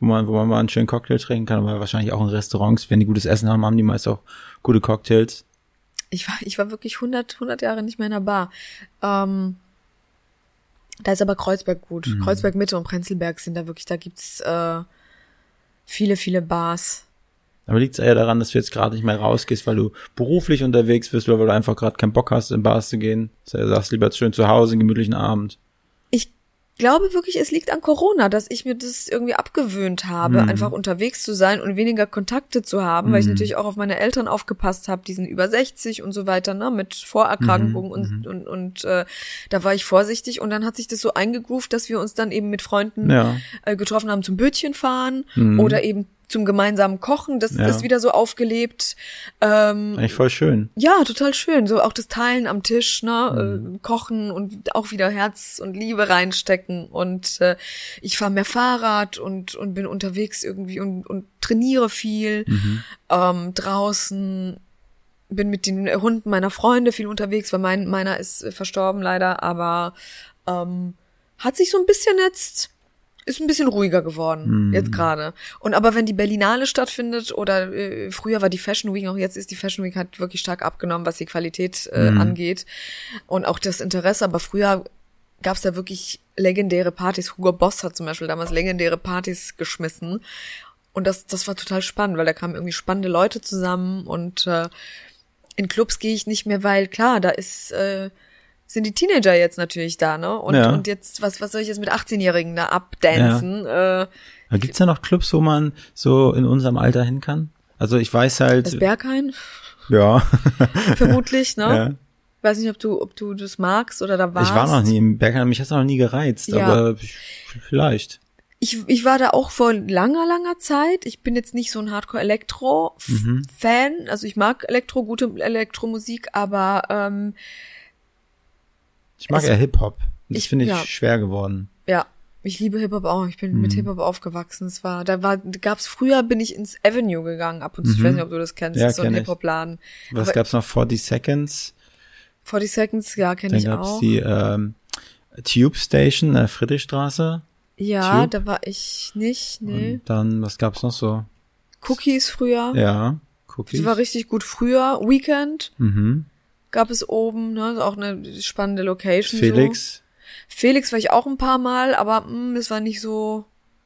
Wo man, wo man mal einen schönen Cocktail trinken kann, aber wahrscheinlich auch in Restaurants, wenn die gutes Essen haben, haben die meist auch gute Cocktails. Ich war, ich war wirklich 100, 100 Jahre nicht mehr in der Bar. Ähm, da ist aber Kreuzberg gut. Mhm. Kreuzberg Mitte und Prenzlberg sind da wirklich, da gibt's äh, viele, viele Bars. Aber liegt es eher daran, dass du jetzt gerade nicht mehr rausgehst, weil du beruflich unterwegs bist oder weil du einfach gerade keinen Bock hast, in Bars zu gehen? Du sagst lieber schön zu Hause, einen gemütlichen Abend. Ich glaube wirklich, es liegt an Corona, dass ich mir das irgendwie abgewöhnt habe, mhm. einfach unterwegs zu sein und weniger Kontakte zu haben, mhm. weil ich mhm. natürlich auch auf meine Eltern aufgepasst habe, die sind über 60 und so weiter, ne, mit Vorerkrankungen mhm. und, mhm. und, und äh, da war ich vorsichtig und dann hat sich das so eingegroovt, dass wir uns dann eben mit Freunden ja. äh, getroffen haben zum Bötchen fahren mhm. oder eben zum gemeinsamen Kochen, das ja. ist wieder so aufgelebt. Ähm, Eigentlich voll schön. Ja, total schön. So auch das Teilen am Tisch, ne, mhm. äh, kochen und auch wieder Herz und Liebe reinstecken. Und äh, ich fahre mehr Fahrrad und und bin unterwegs irgendwie und und trainiere viel mhm. ähm, draußen. Bin mit den Hunden meiner Freunde viel unterwegs, weil mein meiner ist verstorben leider, aber ähm, hat sich so ein bisschen jetzt ist ein bisschen ruhiger geworden, mm. jetzt gerade. Und aber wenn die Berlinale stattfindet oder äh, früher war die Fashion Week, auch jetzt ist die Fashion Week hat wirklich stark abgenommen, was die Qualität äh, mm. angeht und auch das Interesse. Aber früher gab es da wirklich legendäre Partys. Hugo Boss hat zum Beispiel damals legendäre Partys geschmissen. Und das, das war total spannend, weil da kamen irgendwie spannende Leute zusammen und äh, in Clubs gehe ich nicht mehr, weil klar, da ist äh, sind die Teenager jetzt natürlich da, ne? Und, ja. und jetzt, was, was soll ich jetzt mit 18-Jährigen da abdancen? Ja. Äh, da gibt's ja noch Clubs, wo man so in unserem Alter hin kann? Also ich weiß halt. Das Berghain? Ja. Vermutlich, ne? Ja. Ich weiß nicht, ob du, ob du das magst oder da warst. Ich war noch nie im Berghain, mich hat's noch nie gereizt, ja. aber vielleicht. Ich, ich war da auch vor langer, langer Zeit. Ich bin jetzt nicht so ein Hardcore-Elektro-Fan. Mhm. Also ich mag Elektro, gute Elektromusik, aber ähm, ich mag es, ja Hip-Hop. Das finde ich ja. schwer geworden. Ja, ich liebe Hip-Hop auch. Ich bin mhm. mit Hip-Hop aufgewachsen. Es war, da war, gab's früher bin ich ins Avenue gegangen ab und zu. Mhm. Ich weiß nicht, ob du das kennst. Ja, das ist so ein Hip-Hop-Laden. Was Aber gab's noch? 40 Seconds? 40 Seconds, ja, kenne ich auch. Dann gab's die ähm, Tube Station, äh, Friedrichstraße. Ja, Tube. da war ich nicht, nee. Und dann, was gab's noch so? Cookies früher. Ja, Cookies. Die war richtig gut früher. Weekend. Mhm gab es oben, ne, auch eine spannende Location. Felix. So. Felix war ich auch ein paar Mal, aber mh, es war nicht so.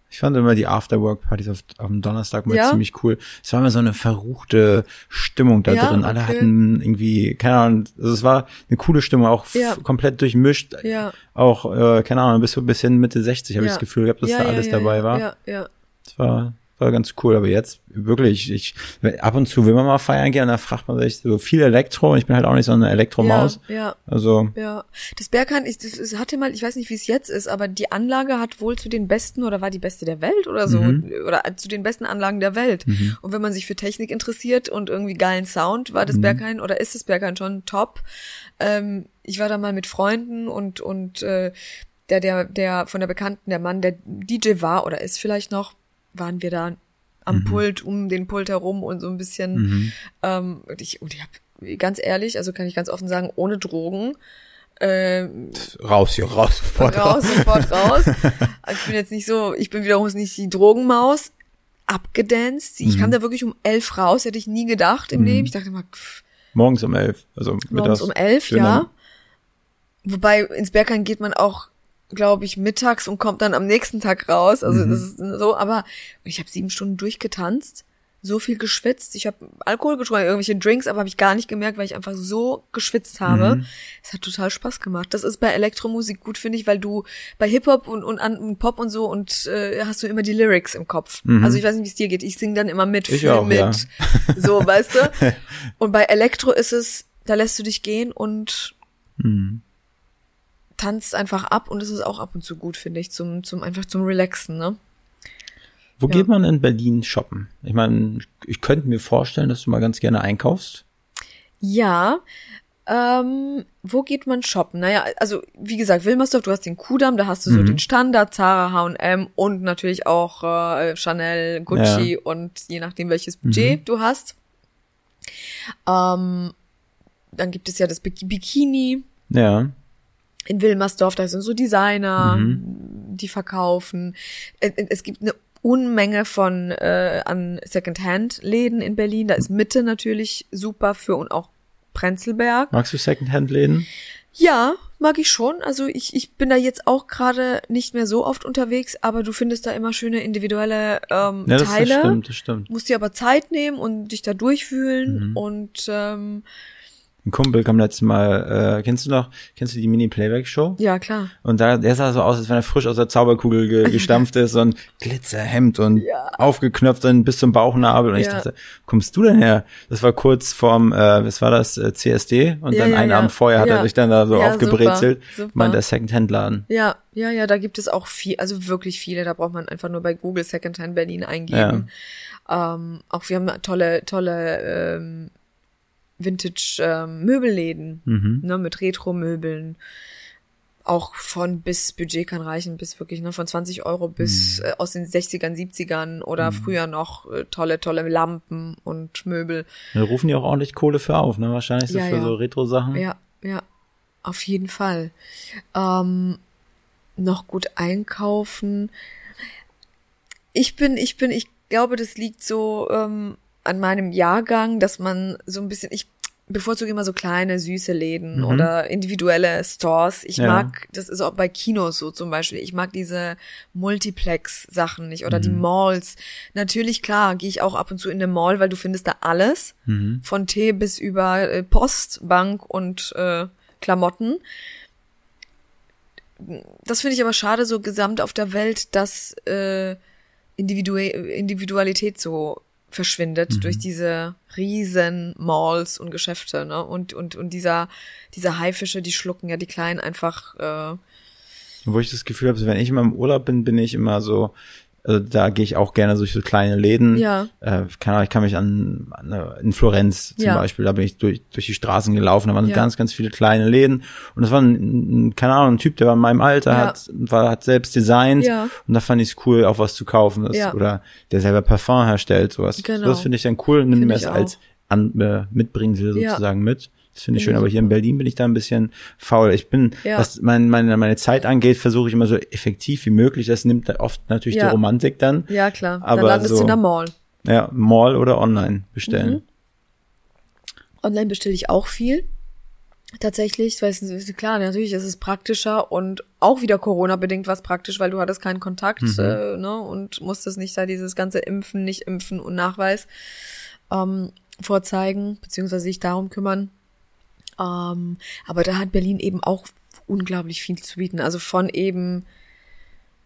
Ich fand immer die Afterwork-Partys auf, auf dem Donnerstag mal ja? ziemlich cool. Es war immer so eine verruchte Stimmung da ja, drin. Alle okay. hatten irgendwie, keine Ahnung, also es war eine coole Stimmung, auch ja. komplett durchmischt. Ja. Auch, äh, keine Ahnung, bis, bis hin Mitte 60 habe ich das Gefühl gehabt, dass da alles dabei war. Ja, ja. Es war war ganz cool. Aber jetzt wirklich, ich ab und zu will man mal feiern gehen, da fragt man sich so viel Elektro. Und ich bin halt auch nicht so eine Elektromaus. Ja, ja. Also ja, das Berghain, ich das hatte mal, ich weiß nicht, wie es jetzt ist, aber die Anlage hat wohl zu den besten oder war die beste der Welt oder so mhm. oder zu den besten Anlagen der Welt. Mhm. Und wenn man sich für Technik interessiert und irgendwie geilen Sound, war das mhm. Berghain oder ist das Berghain schon top. Ähm, ich war da mal mit Freunden und und äh, der der der von der Bekannten, der Mann, der DJ war oder ist vielleicht noch waren wir da am mhm. Pult, um den Pult herum und so ein bisschen. Mhm. Ähm, und ich, und ich habe ganz ehrlich, also kann ich ganz offen sagen, ohne Drogen. Äh, raus hier, raus, sofort raus. Raus, sofort raus. Also ich bin jetzt nicht so, ich bin wiederum nicht die Drogenmaus, abgedanced. Ich mhm. kam da wirklich um elf raus, hätte ich nie gedacht im mhm. Leben. Ich dachte mal, pff. Morgens um elf, also Morgens um elf, Schöner. ja. Wobei ins Berghain geht man auch glaube ich, mittags und kommt dann am nächsten Tag raus. Also mhm. das ist so, aber ich habe sieben Stunden durchgetanzt, so viel geschwitzt. Ich habe Alkohol getrunken, irgendwelche Drinks, aber habe ich gar nicht gemerkt, weil ich einfach so geschwitzt habe. Mhm. Es hat total Spaß gemacht. Das ist bei Elektromusik gut, finde ich, weil du bei Hip-Hop und, und, und Pop und so und äh, hast du immer die Lyrics im Kopf. Mhm. Also ich weiß nicht, wie es dir geht. Ich singe dann immer mit, ich auch, mit. Ja. So, weißt du? Und bei Elektro ist es, da lässt du dich gehen und mhm tanzt einfach ab und es ist auch ab und zu gut, finde ich, zum, zum, einfach zum Relaxen, ne? Wo ja. geht man in Berlin shoppen? Ich meine, ich könnte mir vorstellen, dass du mal ganz gerne einkaufst. Ja, ähm, wo geht man shoppen? Naja, also wie gesagt, Wilmersdorf, du hast den Kudamm, da hast du so mhm. den Standard, Zara, H&M und natürlich auch äh, Chanel, Gucci ja. und je nachdem welches Budget mhm. du hast. Ähm, dann gibt es ja das Bikini. Ja in Wilmersdorf, da sind so Designer, mhm. die verkaufen. Äh, äh, es gibt eine Unmenge von äh, an Secondhand-Läden in Berlin. Da ist Mitte natürlich super für und auch Prenzlberg. Magst du Secondhand-Läden? Ja, mag ich schon. Also ich, ich bin da jetzt auch gerade nicht mehr so oft unterwegs, aber du findest da immer schöne individuelle ähm, Ja, das, Teile. das stimmt, das stimmt. Musst dir aber Zeit nehmen und dich da durchfühlen Mhm. und ähm, Ein Kumpel kam letztes Mal, äh, kennst du noch, kennst du die Mini-Playback-Show? ja klar. Und da, der sah so aus, als wenn er frisch aus der Zauberkugel ge gestampft ist und Glitzerhemd und Ja. aufgeknöpft dann bis zum Bauchnabel. Und ich Ja. dachte, kommst du denn her? Das war kurz vorm, äh, was war das, äh, CSD? Und Ja, dann ja, einen ja. Abend vorher hat Ja. er sich dann da so Ja, aufgebrezelt. super, super. Meint der Second-Hand-Laden. Ja, ja, ja, da gibt es auch viel, also wirklich viele. Da braucht man einfach nur bei Google Secondhand Berlin eingeben. Ähm, auch wir haben tolle, tolle ähm, Vintage ähm, Möbelläden, Mhm. ne, mit Retro-Möbeln. Auch von bis Budget kann reichen, bis wirklich ne, von 20 Euro bis Mhm. äh, aus den 60ern, 70ern oder früher noch äh, tolle, tolle Lampen und Möbel. Da rufen die auch ordentlich Kohle für auf, ne? Wahrscheinlich so Ja, für ja. so Retro-Sachen. Ja, ja, auf jeden Fall. Ähm, noch gut einkaufen. Ich bin, ich bin, ich glaube, das liegt so ähm, an meinem Jahrgang, dass man so ein bisschen, ich bevorzuge immer so kleine, süße Läden Mhm. oder individuelle Stores. Ich Ja. mag, das ist auch bei Kinos so zum Beispiel, ich mag diese Multiplex-Sachen nicht oder die Mhm. Malls. Natürlich, klar, gehe ich auch ab und zu in eine Mall, weil du findest da alles. Mhm. Von Tee bis über äh, Post, Bank und äh, Klamotten. Das finde ich aber schade so gesamt auf der Welt, dass äh, Individu Individualität so verschwindet durch diese riesen Malls und Geschäfte, ne? Und, und, und dieser, diese Haifische, die schlucken ja die Kleinen einfach, äh, Wo ich das Gefühl habe, wenn ich immer im Urlaub bin, bin ich immer so, also da gehe ich auch gerne durch so kleine Läden. Ja. Äh, keine Ahnung, ich kann mich an, an in Florenz zum Ja. Beispiel, da bin ich durch, durch die Straßen gelaufen, da waren Ja. ganz, ganz viele kleine Läden. Und das war ein, ein, keine Ahnung, ein Typ, der war in meinem Alter, Ja. hat, war, hat selbst designt Ja. und da fand ich es cool, auch was zu kaufen. Das, Ja. Oder der selber Parfum herstellt, sowas. Genau. Das finde ich dann cool, nimm mir es als an, äh, Mitbringsel sozusagen mit. Das finde ich schön, aber hier in. Berlin bin ich da ein bisschen faul. Ich bin, Ja. was mein, meine, meine Zeit angeht, versuche ich immer so effektiv wie möglich. Das nimmt oft natürlich Ja. die Romantik dann. ja klar, Aber dann landest so- du in der Mall. Ja, Mall oder online bestellen. Mhm. Online bestelle ich auch viel. Tatsächlich, weil es ist klar, natürlich ist es praktischer und auch wieder Corona-bedingt was praktisch, weil du hattest keinen Kontakt Mhm. äh, ne, und musstest nicht da dieses ganze Impfen, nicht impfen und Nachweis ähm, vorzeigen, beziehungsweise sich darum kümmern. Ähm, aber da hat Berlin eben auch unglaublich viel zu bieten. Also von eben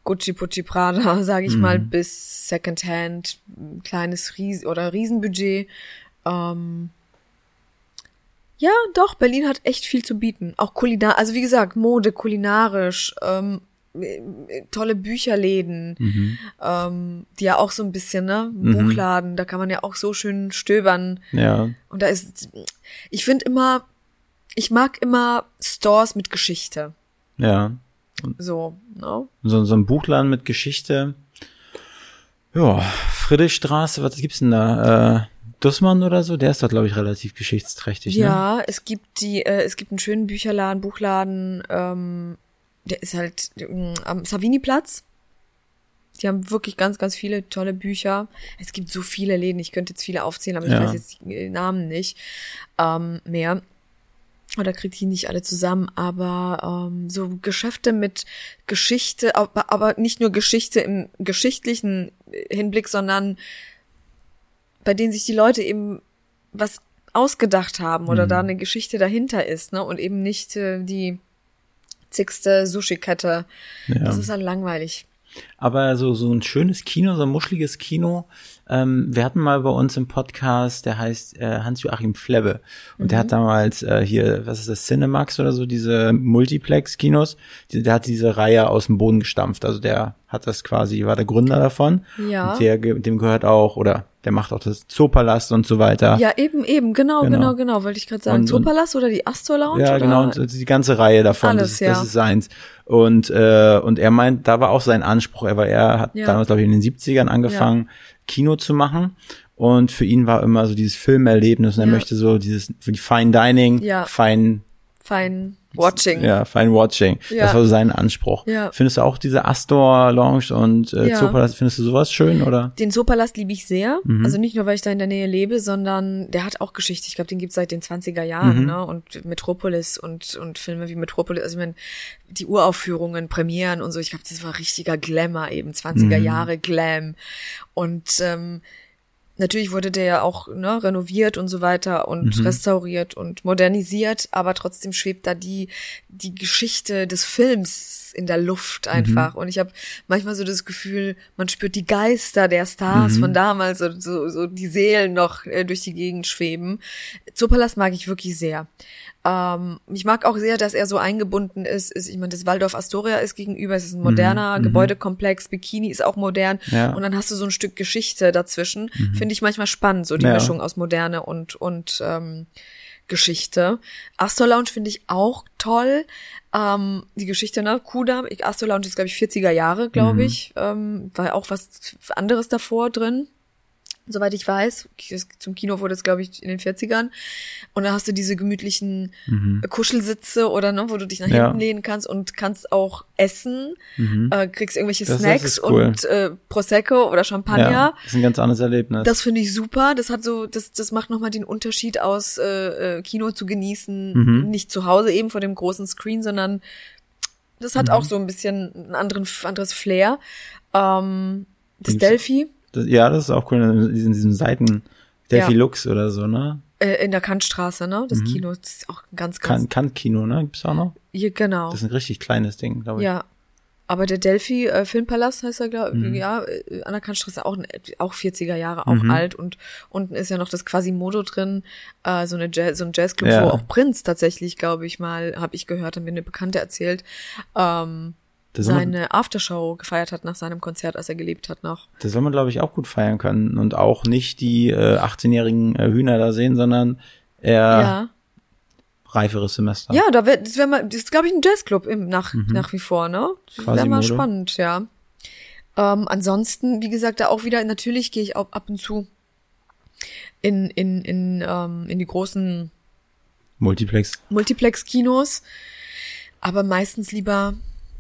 Gucci Pucci Prada, sage ich mal, bis Secondhand, kleines Ries oder Riesenbudget. Ähm, ja, doch, Berlin hat echt viel zu bieten. Auch kulinar, also wie gesagt, Mode, kulinarisch, ähm, äh, tolle Bücherläden, Mhm. ähm, die ja auch so ein bisschen, ne, Buchladen, da kann man ja auch so schön stöbern. Ja. Und da ist, ich finde immer, ich mag immer Stores mit Geschichte. Ja. So, ne? So, so ein Buchladen mit Geschichte. Ja, Friedrichstraße, was gibt's denn da? Äh, Dussmann oder so? Der ist doch, glaube ich, relativ geschichtsträchtig, ne? Ja, es gibt die, äh, es gibt einen schönen Bücherladen, Buchladen, ähm, der ist halt ähm, am Savini-Platz. Die haben wirklich ganz, ganz viele tolle Bücher. Es gibt so viele Läden, ich könnte jetzt viele aufzählen, aber Ja. ich weiß jetzt die äh, Namen nicht ähm, mehr. Oder kriegt die nicht alle zusammen, aber ähm, so Geschäfte mit Geschichte, aber, aber nicht nur Geschichte im geschichtlichen Hinblick, sondern bei denen sich die Leute eben was ausgedacht haben oder Mhm. da eine Geschichte dahinter ist, ne? Und eben nicht äh, die zigste Sushi-Kette. Ja. Das ist halt langweilig. Aber so, so ein schönes Kino, so ein muscheliges Kino. Ähm, wir hatten mal bei uns im Podcast, der heißt äh, Hans-Joachim Flebbe. Und der hat damals äh, hier, was ist das, Cinemax oder so, diese Multiplex-Kinos. Die, der hat diese Reihe aus dem Boden gestampft. Also der hat das quasi, war der Gründer davon. Ja. Und der, dem gehört auch, oder der macht auch das Zoopalast und so weiter. Ja, eben, eben, genau, Genau. genau, genau, wollte ich gerade sagen. Und- Zoopalast oder die Astor Lounge? Ja, oder? genau, und die ganze Reihe davon, Alles, das, ist, ja. das ist seins. Und, äh, und er meint, da war auch sein Anspruch, er war, er hat Ja. damals, glaube ich, in den 70ern angefangen, Kino zu machen. Und für ihn war immer so dieses Filmerlebnis und er Ja. möchte so dieses, Fine Dining, Ja. Fine, Fein, Watching. Ja, Fine Watching. Ja. Das war so sein Anspruch. Ja. Findest du auch diese Astor Lounge und äh, Ja. Zoopalast, findest du sowas schön oder? Den Zoopalast liebe ich sehr. Mhm. Also nicht nur, weil ich da in der Nähe lebe, sondern der hat auch Geschichte. Ich glaube, den gibt's seit den 20er Jahren, Mhm. ne? Und Metropolis und, und Filme wie Metropolis. Also ich meine, die Uraufführungen, Premieren und so, ich glaube, das war richtiger Glamour eben, 20er Mhm. Jahre Glam. Und ähm, Natürlich wurde der ja auch ne, renoviert und so weiter und Mhm. restauriert und modernisiert, aber trotzdem schwebt da die, die Geschichte des Films in der Luft Mhm. einfach. Und ich habe manchmal so das Gefühl, man spürt die Geister der Stars Mhm. von damals, so, so, so die Seelen noch äh, durch die Gegend schweben. Zoopalast mag ich wirklich sehr. Ähm, ich mag auch sehr, dass er so eingebunden ist. ist ich meine, das Waldorf Astoria ist gegenüber, es ist ein moderner Mhm. Gebäudekomplex, Bikini ist auch modern. Ja. Und dann hast du so ein Stück Geschichte dazwischen. Finde ich manchmal spannend, so die Ja. Mischung aus Moderne und, und ähm, Geschichte. Astor Lounge finde ich auch toll. Ähm, die Geschichte, ne? Kuda, ich- Astor Lounge ist, glaube ich, 40er Jahre, glaube ich. Ähm, war ja auch was anderes davor drin. Soweit ich weiß. Das- Zum Kino wurde es, glaube ich, in den 40ern. Und da hast du diese gemütlichen Kuschelsitze oder ne, wo du dich nach Mhm. Ja. hinten lehnen kannst und kannst auch essen, äh, kriegst irgendwelche Das- das Snacks ist cool. und äh, Prosecco oder Champagner. Ja, das ist ein ganz anderes Erlebnis. Das finde ich super. Das hat so, das, das macht nochmal den Unterschied aus, äh, äh, Kino zu genießen, Mhm. nicht zu Hause eben vor dem großen Screen, sondern das Mhm. hat auch so ein bisschen ein anderen, anderes Flair. Ähm, das Delphi Das, ja, das ist auch cool in diesem, diesem Seiten Delphi Ja. Lux oder so, ne? äh, in der Kantstraße, ne? Das Kino das ist auch ganz, ganz. Kan Kant-Kino, ne? Gibt's auch noch? hier, genau. Das ist ein richtig kleines Ding, glaube ich. Ja. Aber der Delphi äh, Filmpalast heißt er, glaube Mhm. ich, ja, äh, an der Kantstraße auch, auch 40er Jahre, auch Mhm. alt und unten ist ja noch das Quasimodo drin, äh, so eine Jazz, so ein Jazzclub, Ja. wo auch Prinz tatsächlich, glaube ich mal, habe ich gehört, hat mir eine Bekannte erzählt, ähm, Soll man, seine Aftershow gefeiert hat nach seinem Konzert, als er gelebt hat noch. das soll man, glaube ich, auch gut feiern können und auch nicht die äh, 18-jährigen äh, Hühner da sehen, sondern eher Ja. reiferes Semester. Ja, da wär, das wäre mal, das ist, glaube ich, ein Jazzclub im, nach, nach wie vor, ne? Das wäre mal Mhm. Spannend, ja. Ähm, ansonsten, wie gesagt, da auch wieder, natürlich gehe ich auch ab und zu in, in, in, ähm, in die großen Multiplex. Multiplex-Kinos, aber meistens lieber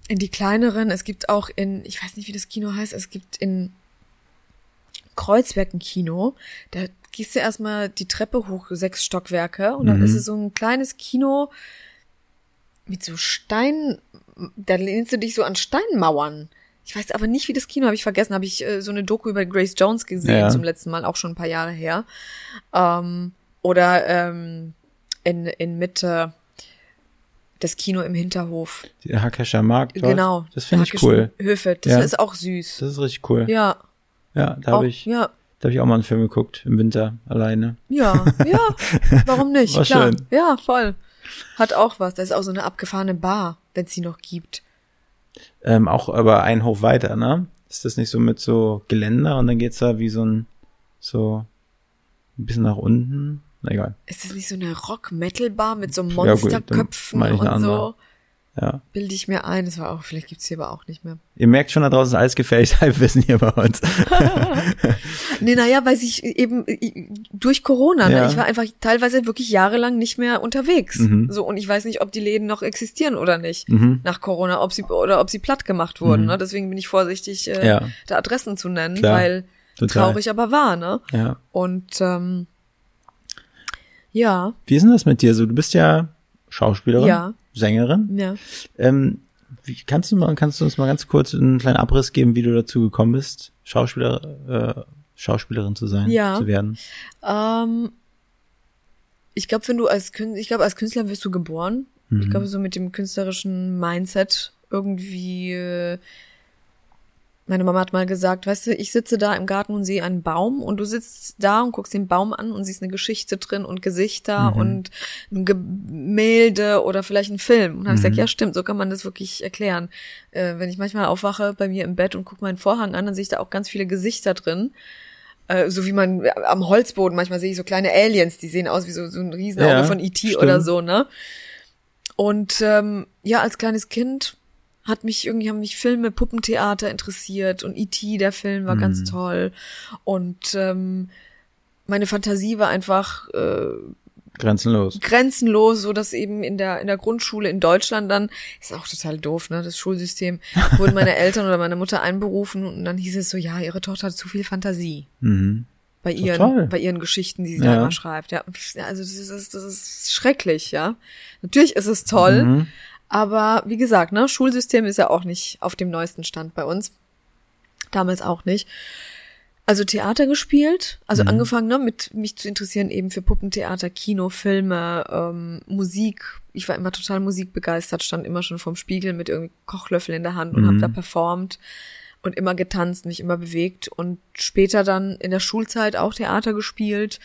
in die kleineren. Es gibt auch in, ich weiß nicht, wie das Kino heißt, es gibt in Kreuzberg ein Kino. Da gehst du erstmal die Treppe hoch, sechs Stockwerke, und dann Mhm. ist es so ein kleines Kino mit so Stein, da lehnst du dich so an Steinmauern. Ich weiß aber nicht, wie das Kino, habe ich vergessen, habe ich äh, so eine Doku über Grace Jones gesehen Ja. zum letzten Mal, auch schon ein paar Jahre her. Ähm, oder ähm, in, in Mitte das Kino im Hinterhof. Der Hackescher Markt. Dort. Genau. Das finde ich cool. Höfe, das Ja. ist auch süß. Das ist richtig cool. Ja, Ja, da habe ich, ja, da habe ich auch mal einen Film geguckt im Winter alleine. ja, ja. Warum nicht? War Klar. schön. Ja, voll. Hat auch was. Da ist auch so eine abgefahrene Bar, wenn es sie noch gibt. Ähm, auch aber einen Hof weiter, ne? Ist das nicht so mit so Geländer und dann geht's da wie so ein so ein bisschen nach unten? Na egal. Ist das nicht so eine Rock-Metal-Bar mit so Ja, gut, Monsterköpfen ich eine und so? Ja. Bilde ich mir ein. Das war auch, vielleicht gibt's hier aber auch nicht mehr. Ihr merkt schon, da draußen ist alles gefährlich, Halbwissen hier bei uns. Nee, naja, weil sich eben durch Corona, Ja. ne, ich war einfach teilweise wirklich jahrelang nicht mehr unterwegs. Mhm. So, und ich weiß nicht, ob die Läden noch existieren oder nicht Mhm. nach Corona, ob sie oder ob sie platt gemacht wurden. Ne? Deswegen bin ich vorsichtig, äh, Ja. da Adressen zu nennen, Klar. weil Total. traurig aber wahr, ne? Ja. Und ähm, ja, Wie ist denn das mit dir so? Du bist ja Schauspielerin, Ja. Sängerin. ja. Ähm, wie, kannst du mal, kannst du uns mal ganz kurz einen kleinen Abriss geben, wie du dazu gekommen bist, Schauspieler, äh, Schauspielerin zu sein, Ja. zu werden? Ähm, ich glaube, wenn du als Künstler, ich glaube, als Künstler wirst du geboren. Mhm. Ich glaube, so mit dem künstlerischen Mindset irgendwie. Äh, meine Mama hat mal gesagt, weißt du, ich sitze da im Garten und sehe einen Baum und du sitzt da und guckst den Baum an und siehst eine Geschichte drin und Gesichter Mhm. und ein Gemälde oder vielleicht ein Film. Und habe ich gesagt, Mhm. ja stimmt, so kann man das wirklich erklären. Äh, wenn ich manchmal aufwache bei mir im Bett und gucke meinen Vorhang an, dann sehe ich da auch ganz viele Gesichter drin. Äh, so wie man am Holzboden, manchmal sehe ich so kleine Aliens, die sehen aus wie so, so ein Riesenauge Ja, von E.T. oder so, ne? Und ähm, ja, als kleines Kind hat mich irgendwie haben mich Filme, Puppentheater interessiert und E.T. der Film war Mhm. ganz toll und ähm, meine Fantasie war einfach äh, Grenzenlos. Grenzenlos, so dass eben in der in der Grundschule in Deutschland dann ist auch total doof, ne? Das Schulsystem wurden meine Eltern oder meine Mutter einberufen und dann hieß es so, ja, ihre Tochter hat zu viel Fantasie. Mhm. Bei ihren, Total. bei ihren Geschichten, die sie Ja. da immer schreibt. Ja, also das ist, das ist schrecklich, ja. Natürlich ist es toll, Mhm. Aber wie gesagt, ne, Schulsystem ist ja auch nicht auf dem neuesten Stand bei uns. Damals auch nicht. Also Theater gespielt, also Mhm. angefangen, ne, mit mich zu interessieren eben für Puppentheater, Kino, Filme, ähm, Musik. Ich war immer total musikbegeistert, stand immer schon vorm Spiegel mit irgendwie Kochlöffel in der Hand und Mhm. habe da performt und immer getanzt, mich immer bewegt und später dann in der Schulzeit auch Theater gespielt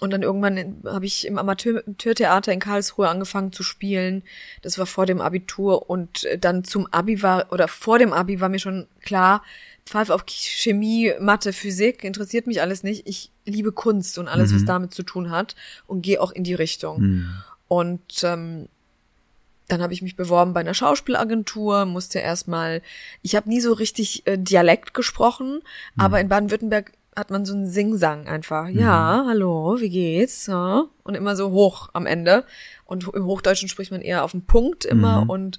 und dann irgendwann habe ich im Amateur- Amateurtheater in Karlsruhe angefangen zu spielen. Das war vor dem Abitur und äh, dann zum Abi war oder vor dem Abi war mir schon klar, pfeif auf Chemie, Mathe, Physik, interessiert mich alles nicht. Ich liebe Kunst und alles, was damit zu tun hat und gehe auch in die Richtung. Mhm. Und ähm, dann habe ich mich beworben bei einer Schauspielagentur, musste erstmal, ich habe nie so richtig äh, Dialekt gesprochen, aber in Baden-Württemberg hat man so einen Singsang einfach. Ja, hallo, wie geht's? Ja? Und immer so hoch am Ende. Und im Hochdeutschen spricht man eher auf den Punkt immer. Und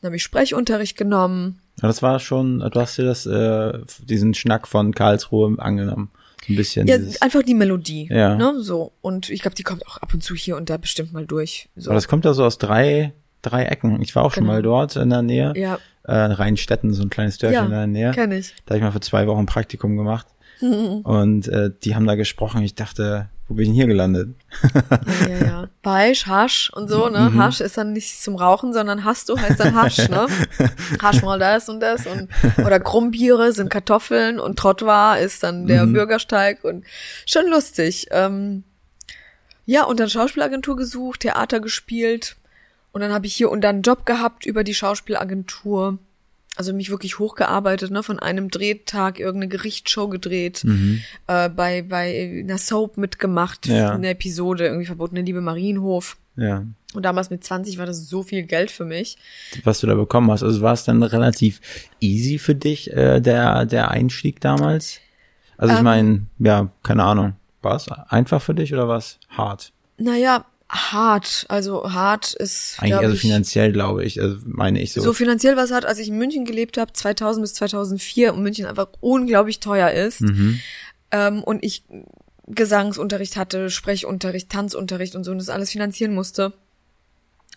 dann habe ich Sprechunterricht genommen. Ja, das war schon, du hast dir das, äh, diesen Schnack von Karlsruhe angenommen. Ein bisschen. Ja, dieses, einfach die Melodie. Ja. Ne, so. Und ich glaube, die kommt auch ab und zu hier und da bestimmt mal durch. So. aber das kommt ja so aus drei, drei Ecken. Ich war auch schon Genau. mal dort in der Nähe. ja, Äh, Rheinstetten, so ein kleines Dörfchen in der Nähe. kenn ich. Da habe ich mal für zwei Wochen Praktikum gemacht. Und äh, die haben da gesprochen. Ich dachte, wo bin ich denn hier gelandet? Ja, ja, ja. Beisch, Hasch und so, ne? Mhm. Hasch ist dann nicht zum Rauchen, sondern hast du heißt dann Hasch, ne? Hasch mal das und das und oder Grumbiere sind Kartoffeln und Trottoir ist dann der Mhm. Bürgersteig und schon lustig. Ähm, ja, und dann Schauspielagentur gesucht, Theater gespielt und dann habe ich hier und dann einen Job gehabt über die Schauspielagentur. Also mich wirklich hochgearbeitet, ne, von einem Drehtag irgendeine Gerichtsshow gedreht, äh, bei, bei einer Soap mitgemacht, Ja. eine Episode, irgendwie verbotene Liebe Marienhof. Ja, Und damals mit 20 war das so viel Geld für mich. was du da bekommen hast. Also war es dann relativ easy für dich, äh, der, der Einstieg damals? Also ich Ähm. meine, ja, keine Ahnung. War es einfach für dich oder war es hart? Naja, hart. Also hart ist, Eigentlich also ich, finanziell, glaube ich, also meine ich so. so finanziell was hat, als ich in München gelebt habe, 2000 bis 2004 und München einfach unglaublich teuer ist. mhm. ähm, und ich Gesangsunterricht hatte, Sprechunterricht, Tanzunterricht und so und das alles finanzieren musste.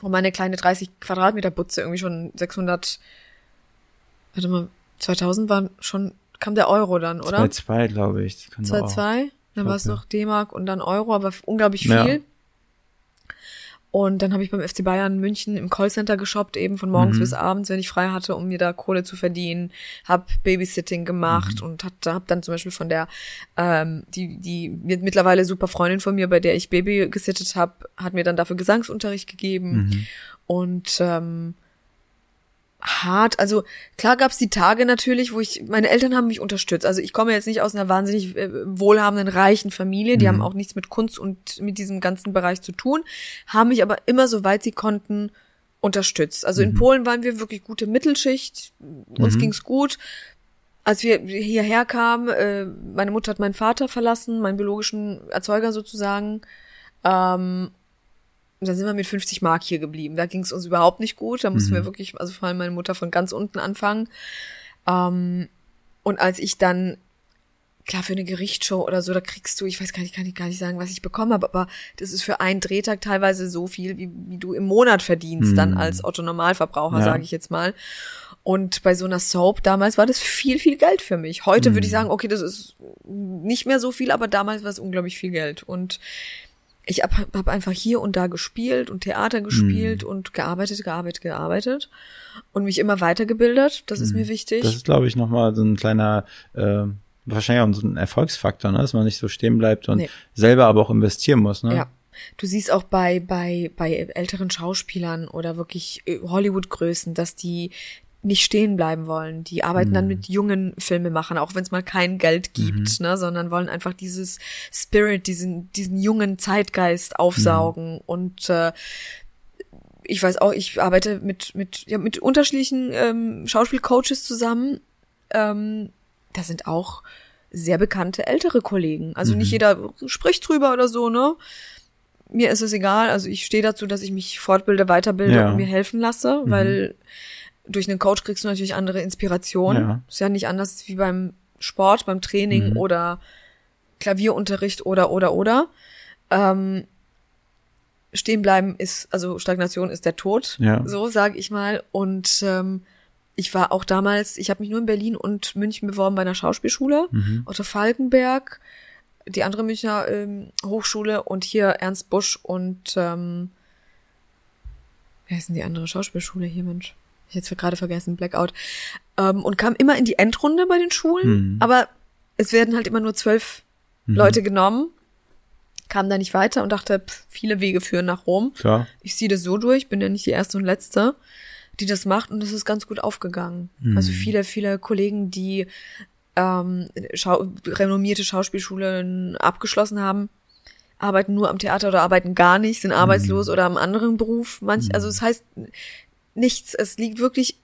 Und meine kleine 30 Quadratmeter Butze irgendwie schon 600, warte mal, 2000 war schon, kam der Euro dann, oder? 2-2, glaube ich. Das kann doch auch- 2,2, dann war es noch D-Mark und dann Euro, aber unglaublich viel. Ja. Und dann habe ich beim FC Bayern München im Callcenter geshoppt, eben von morgens Mhm. bis abends, wenn ich frei hatte, um mir da Kohle zu verdienen. Hab Babysitting gemacht Mhm. und hat, hab dann zum Beispiel von der, ähm, die, die mit- mittlerweile super Freundin von mir, bei der ich Baby gesittet habe, hat mir dann dafür Gesangsunterricht gegeben. Mhm. Und ähm, hart. Also klar gab's die Tage natürlich, wo ich, meine Eltern haben mich unterstützt. Also ich komme jetzt nicht aus einer wahnsinnig äh, wohlhabenden, reichen Familie. Die haben auch nichts mit Kunst und mit diesem ganzen Bereich zu tun, haben mich aber immer, soweit sie konnten, unterstützt. Also in Polen waren wir wirklich gute Mittelschicht. Uns ging's gut. Als wir hierher kamen, äh, meine Mutter hat meinen Vater verlassen, meinen biologischen Erzeuger sozusagen. Ähm, und dann sind wir mit 50 Mark hier geblieben. Da ging es uns überhaupt nicht gut. Da mussten wir wirklich, also vor allem meine Mutter von ganz unten anfangen. Ähm, und als ich dann, klar, für eine Gerichtsshow oder so, da kriegst du, ich weiß gar nicht, kann ich gar nicht sagen, was ich bekommen habe, aber das ist für einen Drehtag teilweise so viel, wie, wie du im Monat verdienst, dann als Otto Normalverbraucher, Ja. sage ich jetzt mal. Und bei so einer Soap damals war das viel, viel Geld für mich. Heute würde ich sagen, okay, das ist nicht mehr so viel, aber damals war es unglaublich viel Geld. Und ich habe hab einfach hier und da gespielt und Theater gespielt und gearbeitet, gearbeitet, gearbeitet und mich immer weitergebildet. Das ist mir wichtig. Das ist, glaube ich, nochmal so ein kleiner, äh, wahrscheinlich auch so ein Erfolgsfaktor, ne? dass man nicht so stehen bleibt und Nee. selber aber auch investieren muss. Ne? Ja. Du siehst auch bei, bei, bei älteren Schauspielern oder wirklich äh, Hollywood-Größen, dass die nicht stehen bleiben wollen. Die arbeiten dann mit jungen Filmemachern, auch wenn es mal kein Geld gibt, ne, sondern wollen einfach dieses Spirit, diesen, diesen jungen Zeitgeist aufsaugen. Und äh, ich weiß auch, ich arbeite mit, mit, ja, mit unterschiedlichen ähm, Schauspielcoaches zusammen. Ähm, da sind auch sehr bekannte ältere Kollegen. Also nicht jeder spricht drüber oder so, ne? mir ist es egal. Also ich stehe dazu, dass ich mich fortbilde, weiterbilde Ja. und mir helfen lasse, weil durch einen Coach kriegst du natürlich andere Inspirationen. Ja. Ist ja nicht anders wie beim Sport, beim Training Mhm. oder Klavierunterricht oder oder oder. Ähm, stehen bleiben ist, also Stagnation ist der Tod, Ja. so sage ich mal. Und ähm, ich war auch damals, ich habe mich nur in Berlin und München beworben bei einer Schauspielschule, Mhm. Otto Falkenberg, die andere Münchner ähm, Hochschule und hier Ernst Busch und ähm, wer ist denn die andere Schauspielschule hier, Mensch? Ich jetzt gerade vergessen, Blackout. Ähm, und kam immer in die Endrunde bei den Schulen, Mhm. aber es werden halt immer nur zwölf Leute genommen, kam da nicht weiter und dachte, pff, viele Wege führen nach Rom. Klar. Ich ziehe das so durch, bin ja nicht die erste und letzte, die das macht und es ist ganz gut aufgegangen. Also viele, viele Kollegen, die ähm, Schau renommierte Schauspielschulen abgeschlossen haben, arbeiten nur am Theater oder arbeiten gar nicht, sind arbeitslos oder am anderen Beruf. Manch, also es heißt nichts. Es liegt wirklich.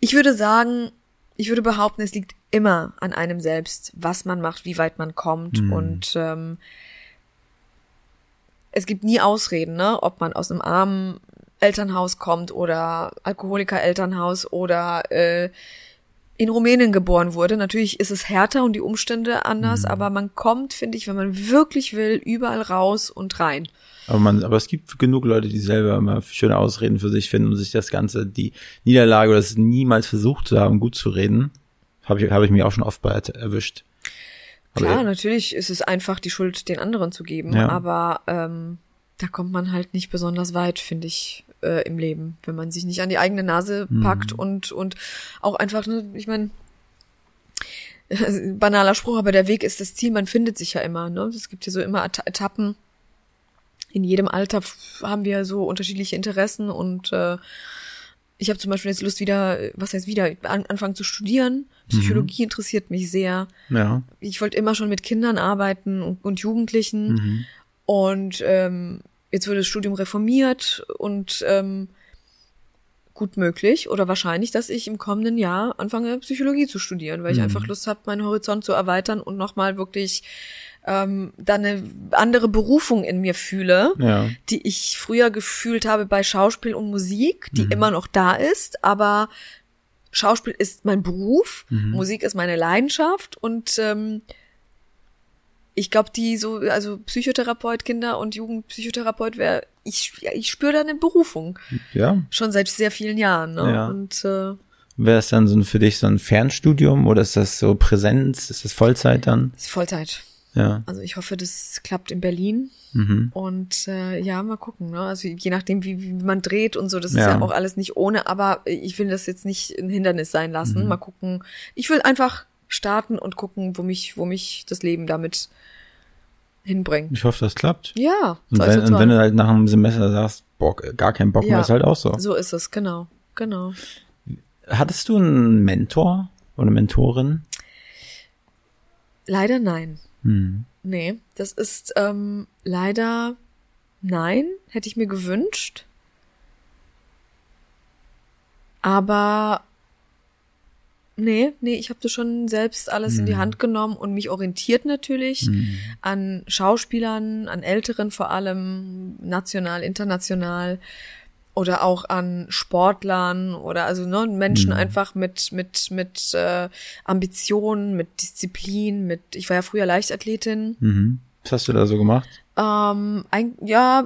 Ich würde sagen, ich würde behaupten, es liegt immer an einem selbst, was man macht, wie weit man kommt und ähm, es gibt nie Ausreden, ne? Ob man aus einem armen Elternhaus kommt oder Alkoholiker-Elternhaus oder äh, in Rumänien geboren wurde. Natürlich ist es härter und die Umstände anders, aber man kommt, finde ich, wenn man wirklich will, überall raus und rein. Aber man, aber es gibt genug Leute, die selber immer schöne Ausreden für sich finden und sich das Ganze, die Niederlage oder das niemals versucht zu haben, gut zu reden. Habe ich, habe ich mich auch schon oft bei erwischt. Aber Klar, natürlich ist es einfach, die Schuld den anderen zu geben, Ja. aber ähm, da kommt man halt nicht besonders weit, finde ich, äh, im Leben, wenn man sich nicht an die eigene Nase Mhm. packt und und auch einfach, ne, ich meine, banaler Spruch, aber der Weg ist das Ziel, man findet sich ja immer, ne? Es gibt ja so immer Eta- Etappen. In jedem Alter haben wir so unterschiedliche Interessen und äh, ich habe zum Beispiel jetzt Lust wieder, was heißt wieder, an, anfangen zu studieren. Psychologie interessiert mich sehr Ja. ich wollte immer schon mit Kindern arbeiten und, und Jugendlichen. Mhm. Und ähm, jetzt wurde das Studium reformiert und ähm, gut möglich oder wahrscheinlich, dass ich im kommenden Jahr anfange, Psychologie zu studieren, weil ich Mhm. einfach Lust habe, meinen Horizont zu erweitern und nochmal wirklich ähm, dann eine andere Berufung in mir fühle, Ja. die ich früher gefühlt habe bei Schauspiel und Musik, Mhm. die immer noch da ist, aber Schauspiel ist mein Beruf, Mhm. Musik ist meine Leidenschaft und ähm, ich glaube, die so, also Psychotherapeut, Kinder- und Jugendpsychotherapeut wäre, ich, ich spüre da eine Berufung. Ja. Schon seit sehr vielen Jahren. Ne? Ja. Und äh, Wäre es dann so für dich so ein Fernstudium oder ist das so Präsenz? Ist das Vollzeit dann? ist Vollzeit. Ja. Also ich hoffe, das klappt in Berlin. Mhm. Und äh, ja, mal gucken. Ne? Also je nachdem, wie, wie man dreht und so, das ist Ja. ja auch alles nicht ohne, aber ich will das jetzt nicht ein Hindernis sein lassen. Mhm. Mal gucken. Ich will einfach starten und gucken, wo mich, wo mich das Leben damit hinbringt. Ich hoffe, das klappt. Ja, Und wenn, und wenn du halt nach einem Semester sagst, Bock, gar keinen Bock mehr, Ja. ist halt auch so. so ist es, genau, genau. Hattest du einen Mentor oder Mentorin? Leider nein. Hm. Nee, das ist ähm, leider nein, hätte ich mir gewünscht. Aber nee, nee, ich habe das schon selbst alles in die Hand genommen und mich orientiert natürlich an Schauspielern, an Älteren vor allem, national, international oder auch an Sportlern oder also ne, Menschen einfach mit mit mit äh, Ambitionen, mit Disziplin, mit ich war ja früher Leichtathletin. Mhm. Was hast du da so gemacht? Ähm, ein, ja,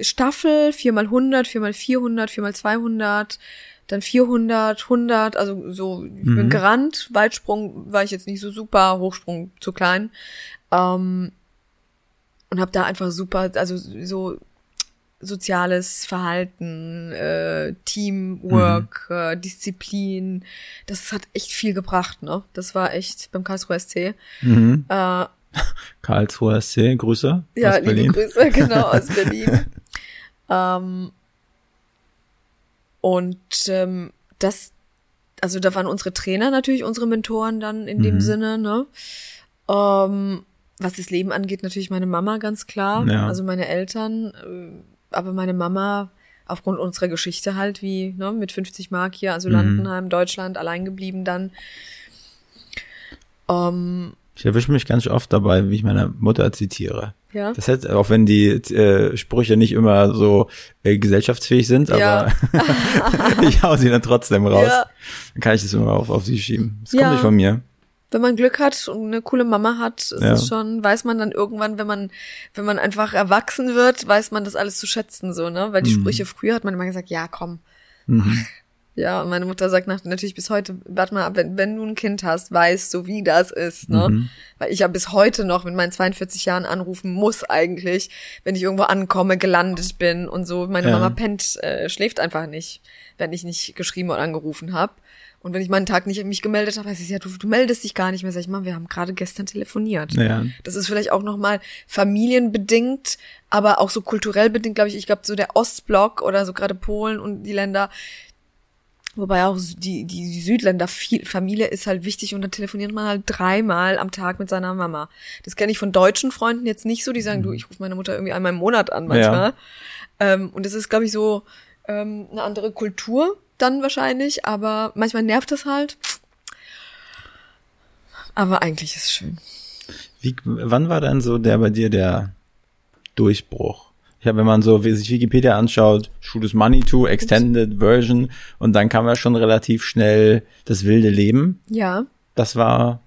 Staffel, 4x100, 4x400, 4x200, dann 400, 100, also so, ich bin gerannt, Weitsprung war ich jetzt nicht so super, Hochsprung zu klein. Ähm, und habe da einfach super, also so soziales Verhalten, äh, Teamwork, äh, Disziplin, das hat echt viel gebracht, ne? Das war echt beim Karlsruher SC. Mhm. Äh, Karlsruher SC, Grüße ja, aus liebe Berlin. Grüße, genau, aus Berlin. ähm, und ähm, das, also da waren unsere Trainer natürlich unsere Mentoren dann in Mhm. dem Sinne, ne? Ähm, was das Leben angeht, natürlich meine Mama ganz klar, Ja. also meine Eltern, äh, aber meine Mama aufgrund unserer Geschichte halt, wie ne, mit 50 Mark hier, Mhm. also Landenheim, Deutschland, allein geblieben dann. Ähm, Ich erwische mich ganz oft dabei, wie ich meine Mutter zitiere. Ja. Das hätte, auch wenn die äh, Sprüche nicht immer so äh, gesellschaftsfähig sind, Ja. aber ich hau sie dann trotzdem raus. Ja. Dann kann ich das immer auf, auf sie schieben. Das kommt Ja. nicht von mir. Wenn man Glück hat und eine coole Mama hat, ist Ja. es schon, weiß man dann irgendwann, wenn man, wenn man einfach erwachsen wird, weiß man das alles zu schätzen, so, ne? Weil die Mhm. Sprüche früher hat man immer gesagt, ja, komm. Ja, und meine Mutter sagt nach, natürlich bis heute, warte mal ab, wenn, wenn du ein Kind hast, weißt du, wie das ist, ne? Mhm. Weil ich ja bis heute noch mit meinen 42 Jahren anrufen muss eigentlich, wenn ich irgendwo ankomme, gelandet bin und so. Meine Ja. Mama pennt, äh, schläft einfach nicht, wenn ich nicht geschrieben oder angerufen habe. Und wenn ich meinen Tag nicht mich gemeldet habe, heißt es ja, du, du meldest dich gar nicht mehr. Sag ich mal, wir haben gerade gestern telefoniert. Ja. Das ist vielleicht auch nochmal familienbedingt, aber auch so kulturell bedingt, glaube ich. Ich glaube, so der Ostblock oder so gerade Polen und die Länder, wobei auch die, die, die Südländer, viel, Familie ist halt wichtig und dann telefoniert man halt dreimal am Tag mit seiner Mama. Das kenne ich von deutschen Freunden jetzt nicht so, die sagen, du, ich rufe meine Mutter irgendwie einmal im Monat an manchmal. Ähm, und das ist, glaube ich, so ähm, eine andere Kultur dann wahrscheinlich, aber manchmal nervt das halt. Aber eigentlich ist es schön. Wie, wann war dann so der bei dir der Durchbruch? Ich habe, wenn man so wie sich Wikipedia anschaut, Shoot is Money to, Extended Version und dann kam ja schon relativ schnell das wilde Leben. Ja. Das war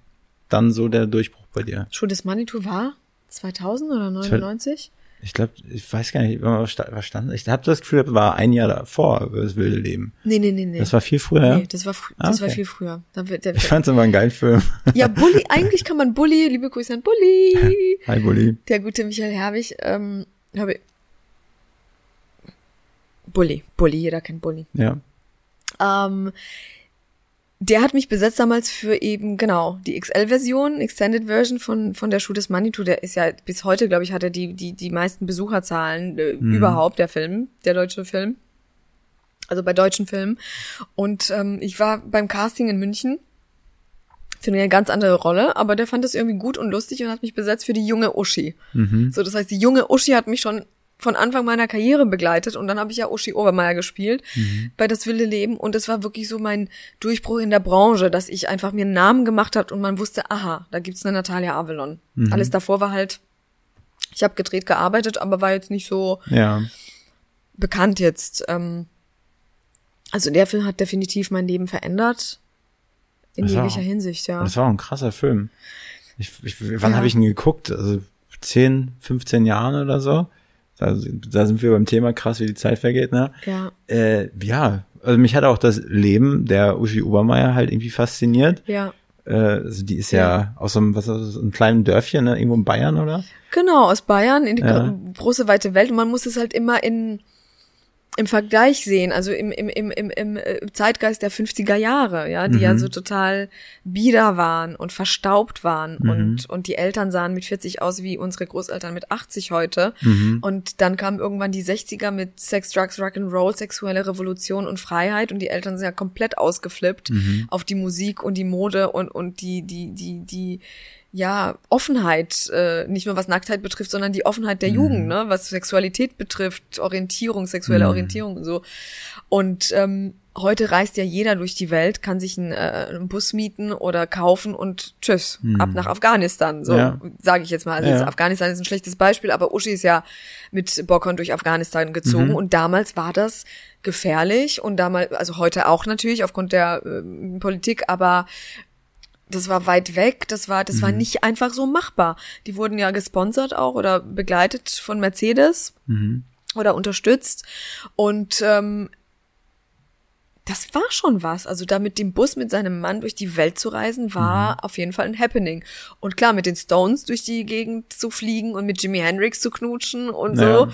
dann so der Durchbruch bei dir. Show des Manitou war 2000 oder 99? Ich glaube, ich weiß gar nicht, was sta- was stand. Ich habe das Gefühl, das war ein Jahr davor, das wilde Leben. Nee, nee, nee, nee. Das war viel früher. nee, das war, frü- Ah, das war okay. viel früher. Da wird der, Ich fand's immer einen geilen Film. ja, Bully, eigentlich kann man Bully, liebe Grüße an Bully. Hi, Bulli. Der gute Michael Herbig, ähm, habe Bully, Bully, jeder kennt Bully. Ja. Ähm, der hat mich besetzt damals für eben, genau, die XL-Version, Extended Version von, von der Schuh des Manitou. Der ist ja bis heute, glaube ich, hat er die, die, die meisten Besucherzahlen äh, überhaupt, der Film, der deutsche Film. Also bei deutschen Filmen. Und ähm, ich war beim Casting in München für eine ganz andere Rolle, aber der fand das irgendwie gut und lustig und hat mich besetzt für die junge Uschi. So, das heißt, die junge Uschi hat mich schon von Anfang meiner Karriere begleitet und dann habe ich ja Uschi Obermeier gespielt bei Das wilde Leben und es war wirklich so mein Durchbruch in der Branche, dass ich einfach mir einen Namen gemacht habe und man wusste, aha, da gibt's eine Natalia Avalon. Alles davor war halt, ich habe gedreht, gearbeitet, aber war jetzt nicht so Ja. bekannt jetzt. Ähm, also der Film hat definitiv mein Leben verändert. In Das jeglicher auch- Hinsicht, ja. Das war auch ein krasser Film. Ich, ich, wann Ja. habe ich ihn geguckt? Also 10, 15 Jahren oder so. Da, da sind wir beim Thema krass, wie die Zeit vergeht, ne? Ja, Äh, ja, also mich hat auch das Leben der Uschi Obermeier halt irgendwie fasziniert. ja. Äh, also die ist ja, aus so einem, was ist das, einem kleinen Dörfchen, ne? Irgendwo in Bayern, oder? Genau, aus Bayern in die Ja. große weite Welt. Und man muss es halt immer in im Vergleich sehen, also im, im, im, im, im äh, Zeitgeist der 50er Jahre, ja, die ja so total bieder waren und verstaubt waren und, und die Eltern sahen mit 40 aus wie unsere Großeltern mit 80 heute. Und dann kamen irgendwann die 60er mit Sex, Drugs, Rock'n'Roll, sexuelle Revolution und Freiheit und die Eltern sind ja komplett ausgeflippt auf die Musik und die Mode und, und die, die, die, die, ja, Offenheit, äh, nicht nur was Nacktheit betrifft, sondern die Offenheit der Jugend, ne, was Sexualität betrifft, Orientierung, sexuelle Orientierung und so. Und ähm, heute reist ja jeder durch die Welt, kann sich einen, äh, einen Bus mieten oder kaufen und tschüss, ab nach Afghanistan. So Ja. sage ich jetzt mal. Also Ja. jetzt Afghanistan ist ein schlechtes Beispiel, aber Uschi ist ja mit Bockern durch Afghanistan gezogen und damals war das gefährlich und damals, also heute auch natürlich aufgrund der äh, Politik, aber das war weit weg, das war, das war nicht einfach so machbar. Die wurden ja gesponsert auch oder begleitet von Mercedes oder unterstützt. Und ähm, das war schon was. Also da mit dem Bus mit seinem Mann durch die Welt zu reisen, war auf jeden Fall ein Happening. Und klar, mit den Stones durch die Gegend zu fliegen und mit Jimi Hendrix zu knutschen und Ja. so,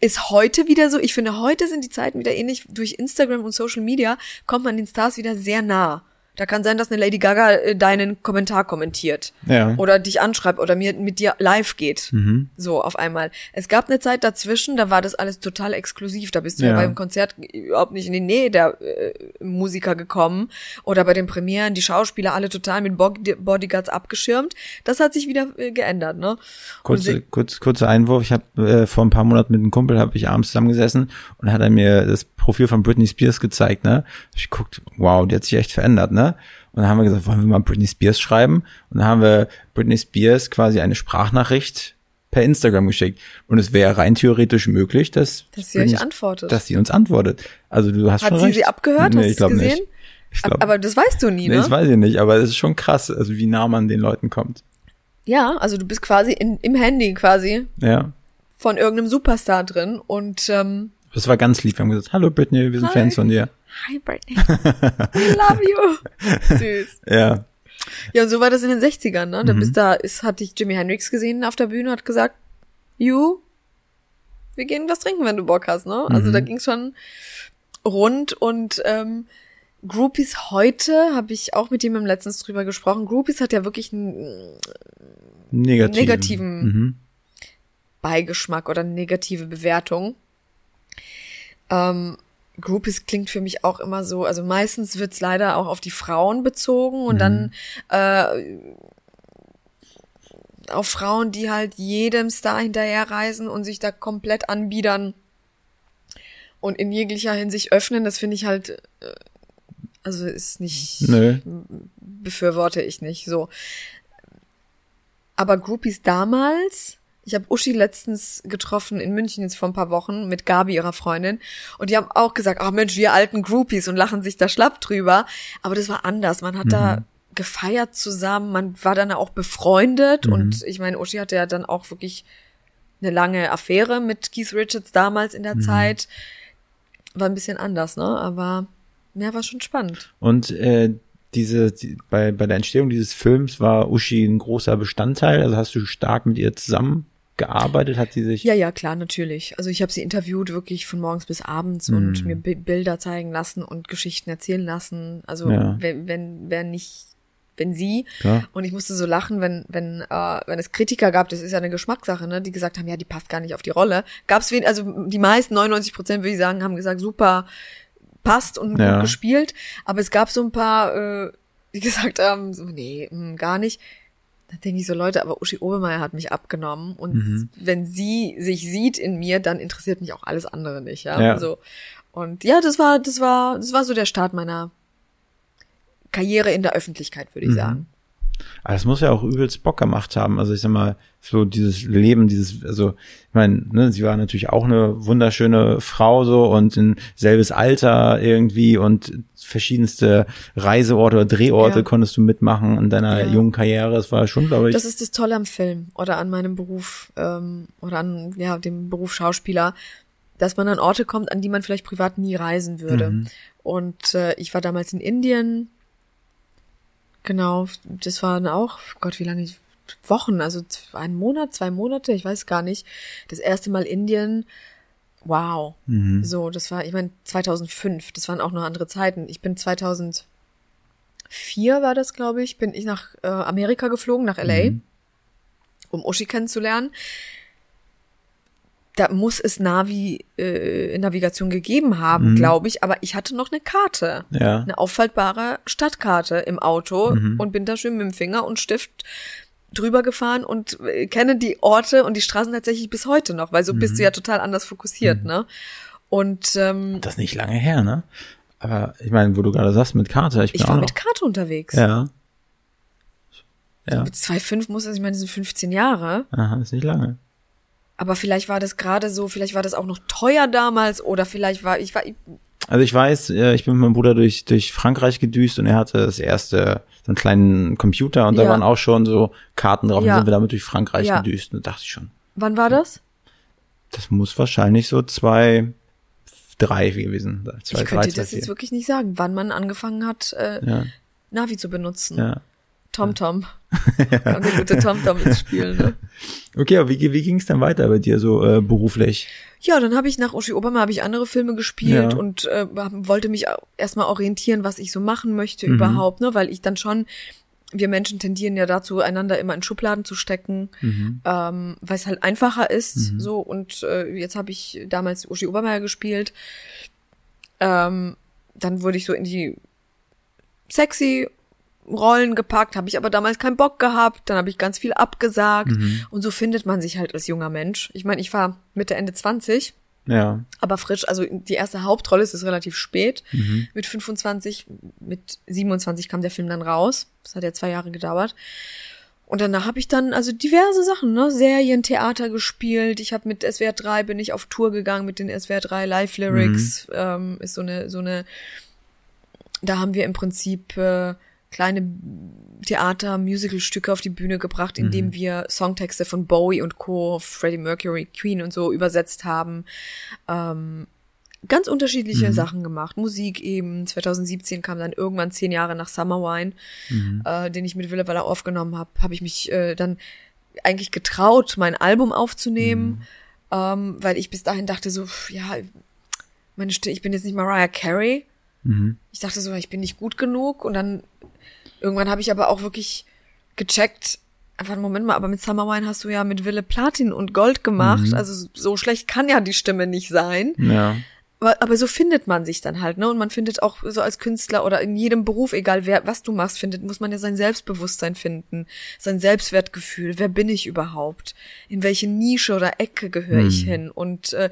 ist heute wieder so. Ich finde, heute sind die Zeiten wieder ähnlich. Durch Instagram und Social Media kommt man den Stars wieder sehr nah. Da kann sein, dass eine Lady Gaga äh, deinen Kommentar kommentiert. Ja. Oder dich anschreibt oder mir mit dir live geht. So auf einmal. Es gab eine Zeit dazwischen, da war das alles total exklusiv. Da bist du ja, Ja. beim Konzert überhaupt nicht in die Nähe der äh, Musiker gekommen. Oder bei den Premieren, die Schauspieler alle total mit Bod- Bodyguards abgeschirmt. Das hat sich wieder äh, geändert, ne? Kurze, kurz, kurzer Einwurf. Ich habe äh, vor ein paar Monaten mit einem Kumpel habe ich abends zusammengesessen und hat er mir das Profil von Britney Spears gezeigt. Ne, ich guckt, wow, die hat sich echt verändert. Ne, und dann haben wir gesagt, wollen wir mal Britney Spears schreiben? Und dann haben wir Britney Spears quasi eine Sprachnachricht per Instagram geschickt. Und es wäre rein theoretisch möglich, dass, dass sie euch antwortet. Dass sie uns antwortet. Also du hast Hat schon sie recht. sie abgehört? Nee, Hast ich glaube gesehen? nicht. Ich glaub, aber das weißt du nie, nee, ne? das weiß ich nicht, aber es ist schon krass, also wie nah man den Leuten kommt. ja, also du bist quasi in, im Handy quasi Ja. von irgendeinem Superstar drin und ähm, Das war ganz lieb. Wir haben gesagt, hallo Britney, wir sind Hi. Fans von dir. Hi Britney, we love you. Süß. Ja. Ja, und so war das in den 60ern, ne? Da Mhm. bis da ist, hatte ich Jimi Hendrix gesehen auf der Bühne, hat gesagt, you, wir gehen was trinken, wenn du Bock hast, ne? Also Mhm. da ging's schon rund und ähm, Groupies heute, habe ich auch mit jemandem letztens drüber gesprochen, Groupies hat ja wirklich einen Negativen. Negativen. Mhm. Beigeschmack oder eine negative Bewertung. Ähm, Groupies klingt für mich auch immer so, also meistens wird's leider auch auf die Frauen bezogen und dann äh, auf Frauen, die halt jedem Star hinterherreisen und sich da komplett anbiedern und in jeglicher Hinsicht öffnen. Das finde ich halt, äh, also ist nicht, Nö. befürworte ich nicht so. Aber Groupies damals, ich habe Uschi letztens getroffen in München jetzt vor ein paar Wochen mit Gabi, ihrer Freundin, und die haben auch gesagt, ach Mensch, wir alten Groupies und lachen sich da schlapp drüber. Aber das war anders. Man hat da gefeiert zusammen, man war dann auch befreundet und ich meine, Uschi hatte ja dann auch wirklich eine lange Affäre mit Keith Richards damals in der Zeit. War ein bisschen anders, ne? Aber ja, war schon spannend. Und äh, diese die, bei bei der Entstehung dieses Films war Uschi ein großer Bestandteil. Also hast du stark mit ihr zusammengearbeitet? Hat sie sich? Ja, ja, klar, natürlich. Also ich habe sie interviewt wirklich von morgens bis abends und mir Bi- Bilder zeigen lassen und Geschichten erzählen lassen. Also Ja. wenn, wenn, wenn nicht, wenn sie. Klar. Und ich musste so lachen, wenn, wenn, äh, wenn es Kritiker gab, das ist ja eine Geschmackssache, ne, die gesagt haben, ja, die passt gar nicht auf die Rolle. Gab's wen, also die meisten, 99 Prozent würde ich sagen, haben gesagt, super, passt und Ja. gut gespielt. Aber es gab so ein paar, äh, die gesagt haben, so, nee, mh, gar nicht. Da denke ich so, Leute, aber Uschi Obermeier hat mich abgenommen und Mhm. wenn sie sich sieht in mir, dann interessiert mich auch alles andere nicht, ja. Ja. Also, und ja, das war, das war, das war so der Start meiner Karriere in der Öffentlichkeit, würde ich Mhm. sagen. Aber das muss ja auch übelst Bock gemacht haben. Also ich sag mal, so dieses Leben, dieses, also ich meine, ne, sie war natürlich auch eine wunderschöne Frau so und in selbes Alter irgendwie und verschiedenste Reiseorte oder Drehorte Ja. konntest du mitmachen in deiner Ja. jungen Karriere. Das war schon, glaube ich. Das ist das Tolle am Film oder an meinem Beruf ähm, oder an ja dem Beruf Schauspieler, dass man an Orte kommt, an die man vielleicht privat nie reisen würde. Mhm. Und äh, ich war damals in Indien. Genau, das waren auch, Gott, wie lange ich Wochen, also ein Monat, zwei Monate, ich weiß gar nicht. Das erste Mal Indien. Wow. Mhm. So, das war, ich meine, 2005, das waren auch noch andere Zeiten. Ich bin 2004 war das, glaube ich, bin ich nach äh, Amerika geflogen, nach LA, um Uschi kennenzulernen. Da muss es Navi, äh, Navigation gegeben haben, glaube ich, aber ich hatte noch eine Karte. Ja. Eine auffaltbare Stadtkarte im Auto und bin da schön mit dem Finger und Stift drüber gefahren und äh, kenne die Orte und die Straßen tatsächlich bis heute noch, weil so bist du ja total anders fokussiert, ne? Und ähm, Das ist nicht lange her, ne? Aber ich meine, wo du gerade sagst, mit Karte, ich bin ich auch war noch. mit Karte unterwegs. ja. Ja. Mit 2,5 muss das, ich meine, das sind 15 Jahre. Aha, ist nicht lange. Aber vielleicht war das gerade so, vielleicht war das auch noch teuer damals oder vielleicht war, ich war, Also ich weiß, äh, ich bin mit meinem Bruder durch, durch Frankreich gedüst und er hatte das erste, so einen kleinen Computer und da Ja. waren auch schon so Karten drauf Ja. und sind wir damit durch Frankreich Ja. gedüst. Und da dachte ich schon, wann war das? das muss wahrscheinlich so zwei, drei gewesen sein. Zwei, ich drei, könnte zwei, das vier. jetzt wirklich nicht sagen, wann man angefangen hat, äh, Ja, Navi zu benutzen. ja. TomTom. Kam der gute TomTom ins Spiel, ne? Okay, aber wie, wie ging es dann weiter bei dir so äh, beruflich? Ja, dann habe ich nach Uschi Obermeier habe ich andere Filme gespielt Ja. und äh, wollte mich erstmal orientieren, was ich so machen möchte Mhm. überhaupt, ne, weil ich dann schon wir Menschen tendieren ja dazu, einander immer in Schubladen zu stecken, Mhm. ähm, weil es halt einfacher ist. So und äh, jetzt habe ich damals Uschi Obermeier gespielt. Ähm, dann wurde ich so in die sexy Rollen gepackt, habe ich aber damals keinen Bock gehabt, dann habe ich ganz viel abgesagt und so findet man sich halt als junger Mensch. Ich meine, ich war Mitte Ende 20, Ja, aber frisch, also die erste Hauptrolle ist es relativ spät, mit 25, mit 27 kam der Film dann raus, das hat ja zwei Jahre gedauert Und danach habe ich dann also diverse Sachen, ne, Serien, Theater gespielt. Ich habe mit SWR 3 bin ich auf Tour gegangen mit den SWR 3 Live Lyrics. Mhm. Ähm, ist so eine so eine da haben wir im Prinzip äh, kleine Theater, Musical-Stücke auf die Bühne gebracht, indem mhm. wir Songtexte von Bowie und Co., Freddie Mercury, Queen und so übersetzt haben. Ähm, ganz unterschiedliche mhm. Sachen gemacht. Musik eben. 2017 kam dann irgendwann zehn Jahre nach Summer Wine, mhm. äh, den ich mit Wille Waller aufgenommen habe, habe ich mich äh, dann eigentlich getraut, mein Album aufzunehmen, mhm. ähm, weil ich bis dahin dachte so, ja, meine Stimme, ich bin jetzt nicht Mariah Carey. Mhm. Ich dachte so, ich bin nicht gut genug und dann irgendwann habe ich aber auch wirklich gecheckt, einfach einen Moment mal, aber mit Summer Wine hast du ja mit Wille Platin und Gold gemacht, mhm. also so schlecht kann ja die Stimme nicht sein. Ja. Aber, aber so findet man sich dann halt, ne? Und man findet auch so als Künstler oder in jedem Beruf, egal wer, was du machst, findet, muss man ja sein Selbstbewusstsein finden, sein Selbstwertgefühl. Wer bin ich überhaupt? In welche Nische oder Ecke gehöre hm. ich hin? Und äh,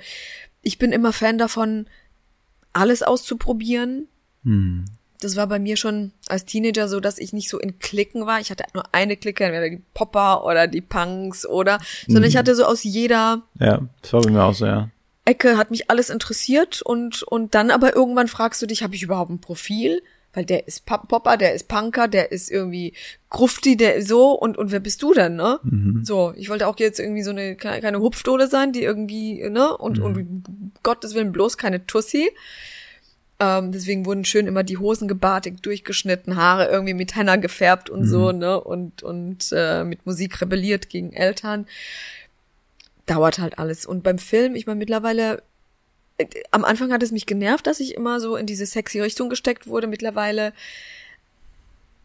ich bin immer Fan davon, alles auszuprobieren. Hm. Das war bei mir schon als Teenager so, dass ich nicht so in Klicken war. Ich hatte nur eine Clique, entweder die Popper oder die Punks oder, sondern hm. ich hatte so aus jeder. Ja, das war bei mir auch so, ja Ecke hat mich alles interessiert und, und dann aber irgendwann fragst du dich, habe ich überhaupt ein Profil? Weil der ist Popper, der ist Punker, der ist irgendwie Grufti, der ist so und, und wer bist du denn, ne? Mhm. So, ich wollte auch jetzt irgendwie so eine, keine Hupfdohle sein, die irgendwie, ne? Und, mhm. und Gottes Willen bloß keine Tussi. Ähm, deswegen wurden schön immer die Hosen gebartigt, durchgeschnitten, Haare irgendwie mit Henna gefärbt und mhm. so, ne? Und, und äh, mit Musik rebelliert gegen Eltern dauert halt alles. Und beim Film, ich meine, mittlerweile, am Anfang hat es mich genervt, dass ich immer so in diese sexy Richtung gesteckt wurde. Mittlerweile,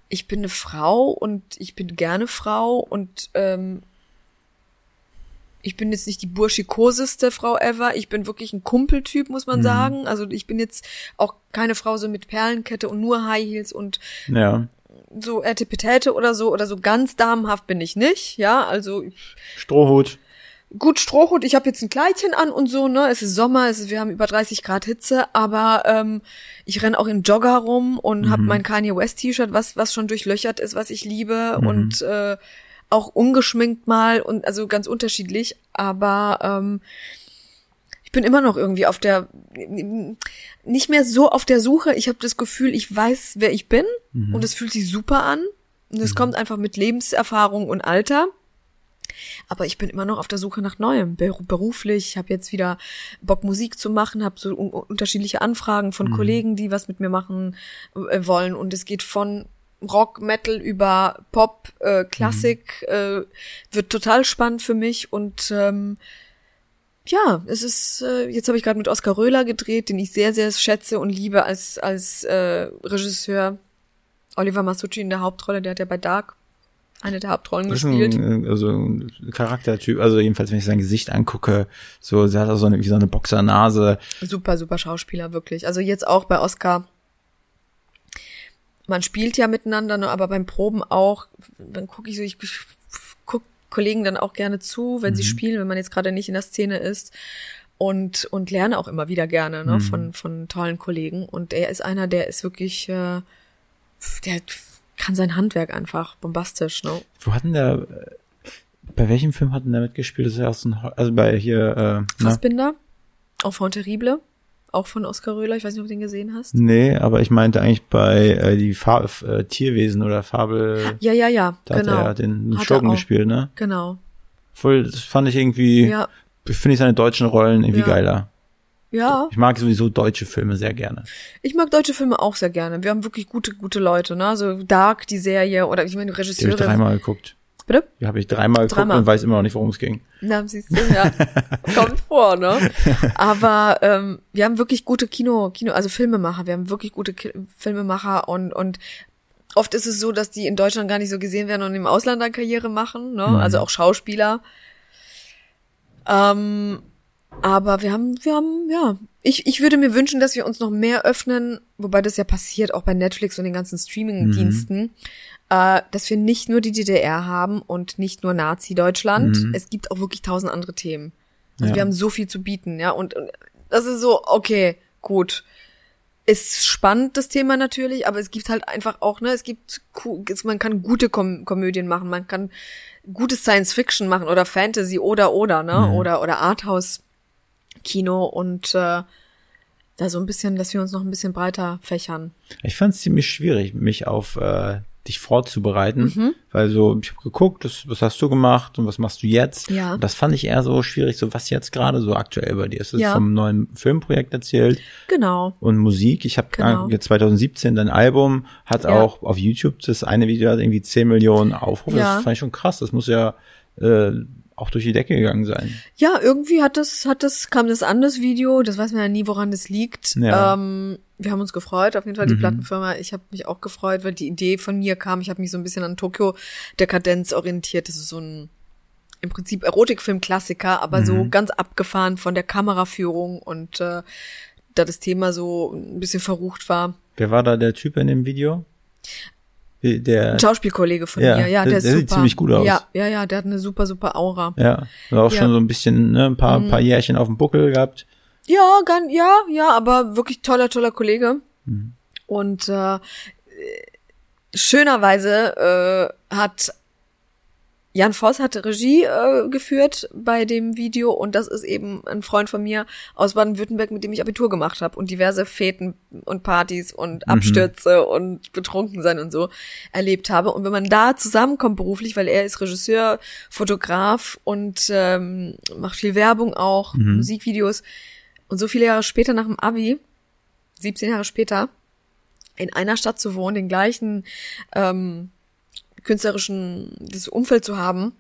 ich bin eine Frau und ich bin gerne Frau und ähm, ich bin jetzt nicht die burschikoseste Frau ever. Ich bin wirklich ein Kumpeltyp, muss man mhm. sagen. Also ich bin jetzt auch keine Frau so mit Perlenkette und nur High Heels und ja. so Etepetete oder so oder so ganz damenhaft bin ich nicht. Ja, also Strohhut gut Strohhut, ich habe jetzt ein Kleidchen an und so, ne? Es ist Sommer, es ist, wir haben über 30 Grad Hitze, aber ähm, ich renn auch in Jogger rum und mhm. habe mein Kanye West T-Shirt, was was schon durchlöchert ist, was ich liebe mhm. und äh, auch ungeschminkt mal und also ganz unterschiedlich, aber ähm, ich bin immer noch irgendwie auf der nicht mehr so auf der Suche. Ich habe das Gefühl, ich weiß, wer ich bin mhm. und es fühlt sich super an. Und es mhm. kommt einfach mit Lebenserfahrung und Alter. Aber ich bin immer noch auf der Suche nach Neuem, beruflich. Ich habe jetzt wieder Bock, Musik zu machen, habe so unterschiedliche Anfragen von mhm. Kollegen, die was mit mir machen äh, wollen. Und es geht von Rock, Metal über Pop, äh, Klassik, mhm. äh, wird total spannend für mich und ähm, ja, es ist, äh, jetzt habe ich gerade mit Oskar Röhler gedreht, den ich sehr, sehr schätze und liebe als, als äh, Regisseur. Oliver Masucci in der Hauptrolle, der hat ja bei Dark eine der Hauptrollen gespielt. Ein, äh, also ein Charaktertyp, also jedenfalls, wenn ich sein Gesicht angucke, so, sie hat auch so eine, wie so eine Boxernase. Super, super Schauspieler, wirklich. Also jetzt auch bei Oscar. Man spielt ja miteinander, ne, aber beim Proben auch, dann gucke ich so, ich guck Kollegen dann auch gerne zu, wenn mhm. sie spielen, wenn man jetzt gerade nicht in der Szene ist. Und, und lerne auch immer wieder gerne, ne, mhm. von, von tollen Kollegen. Und er ist einer, der ist wirklich, äh, der kann sein Handwerk einfach bombastisch, ne? Wo hatten der, bei welchem Film hatten der mitgespielt? Das ist ja aus ein, also bei hier, äh, Fassbinder, Enfant Terrible, auch von Oskar Röhler, ich weiß nicht, ob du den gesehen hast. Nee, aber ich meinte eigentlich bei äh, die Fa äh, Tierwesen oder Fabel. Ja, ja, ja, da genau. hat er den, den Schurken gespielt, ne? Genau. Voll, das fand ich irgendwie, ja. finde ich seine deutschen Rollen irgendwie ja. geiler. Ja. Ich mag sowieso deutsche Filme sehr gerne. Ich mag deutsche Filme auch sehr gerne. Wir haben wirklich gute, gute Leute, ne? So Dark, die Serie, oder ich meine, Regisseure. Die habe ich dreimal geguckt. Bitte? Die habe ich dreimal, dreimal geguckt und weiß immer noch nicht, worum es ging. Na, siehst du, ja. Kommt vor, ne? Aber ähm, wir haben wirklich gute Kino, Kino, also Filmemacher, wir haben wirklich gute Ki Filmemacher und, und oft ist es so, dass die in Deutschland gar nicht so gesehen werden und im Ausland dann Karriere machen, ne? Mhm. Also auch Schauspieler. Ähm, aber wir haben, wir haben, ja, ich, ich würde mir wünschen, dass wir uns noch mehr öffnen, wobei das ja passiert auch bei Netflix und den ganzen Streaming-Diensten, mhm. äh, dass wir nicht nur die DDR haben und nicht nur Nazi-Deutschland. Mhm. Es gibt auch wirklich tausend andere Themen. Also ja. wir haben so viel zu bieten, ja, und, und das ist so, okay, gut. ist spannend, das Thema natürlich, aber es gibt halt einfach auch, ne, es gibt, man kann gute Kom Komödien machen, man kann gutes Science Fiction machen oder Fantasy oder oder, ne, mhm. oder, oder Arthouse Kino und äh, da so ein bisschen, dass wir uns noch ein bisschen breiter fächern. Ich fand es ziemlich schwierig, mich auf äh, dich vorzubereiten, mhm. weil so ich habe geguckt, das, was hast du gemacht und was machst du jetzt? Ja. Und das fand ich eher so schwierig, so was jetzt gerade so aktuell bei dir ist. Du ja. vom neuen Filmprojekt erzählt. Genau. Und Musik. Ich habe genau. 2017 dein Album hat ja. auch auf YouTube das eine Video hat irgendwie 10 Millionen Aufrufe. Ja. Das fand ich schon krass. Das muss ja äh, auch durch die Decke gegangen sein. Ja, irgendwie hat das, hat das, kam das an, das Video. Das weiß man ja nie, woran das liegt. Ja. Ähm, wir haben uns gefreut, auf jeden Fall die mhm. Plattenfirma. Ich habe mich auch gefreut, weil die Idee von mir kam. Ich habe mich so ein bisschen an Tokyo Dekadenz orientiert. Das ist so ein im Prinzip Erotikfilm-Klassiker, aber mhm. so ganz abgefahren von der Kameraführung und äh, da das Thema so ein bisschen verrucht war. Wer war da der Typ in dem Video? Der, Ein Schauspielkollege von ja, mir, ja, der, der, der sieht ziemlich gut aus. Ja, ja, ja, der hat eine super, super Aura. Ja, war auch ja. schon so ein bisschen, ne, ein paar, mhm. paar Jährchen auf dem Buckel gehabt. Ja, ganz, ja, ja, aber wirklich toller, toller Kollege. Mhm. Und äh, schönerweise äh, hat Jan Voss hatte Regie äh, geführt bei dem Video und das ist eben ein Freund von mir aus Baden-Württemberg, mit dem ich Abitur gemacht habe und diverse Feten und Partys und mhm. Abstürze mhm. und betrunken sein und so erlebt habe. Und wenn man da zusammenkommt beruflich, weil er ist Regisseur, Fotograf und ähm, macht viel Werbung auch, mhm. Musikvideos und so viele Jahre später nach dem Abi, 17 Jahre später, in einer Stadt zu wohnen, den gleichen ähm, künstlerischen das Umfeld zu haben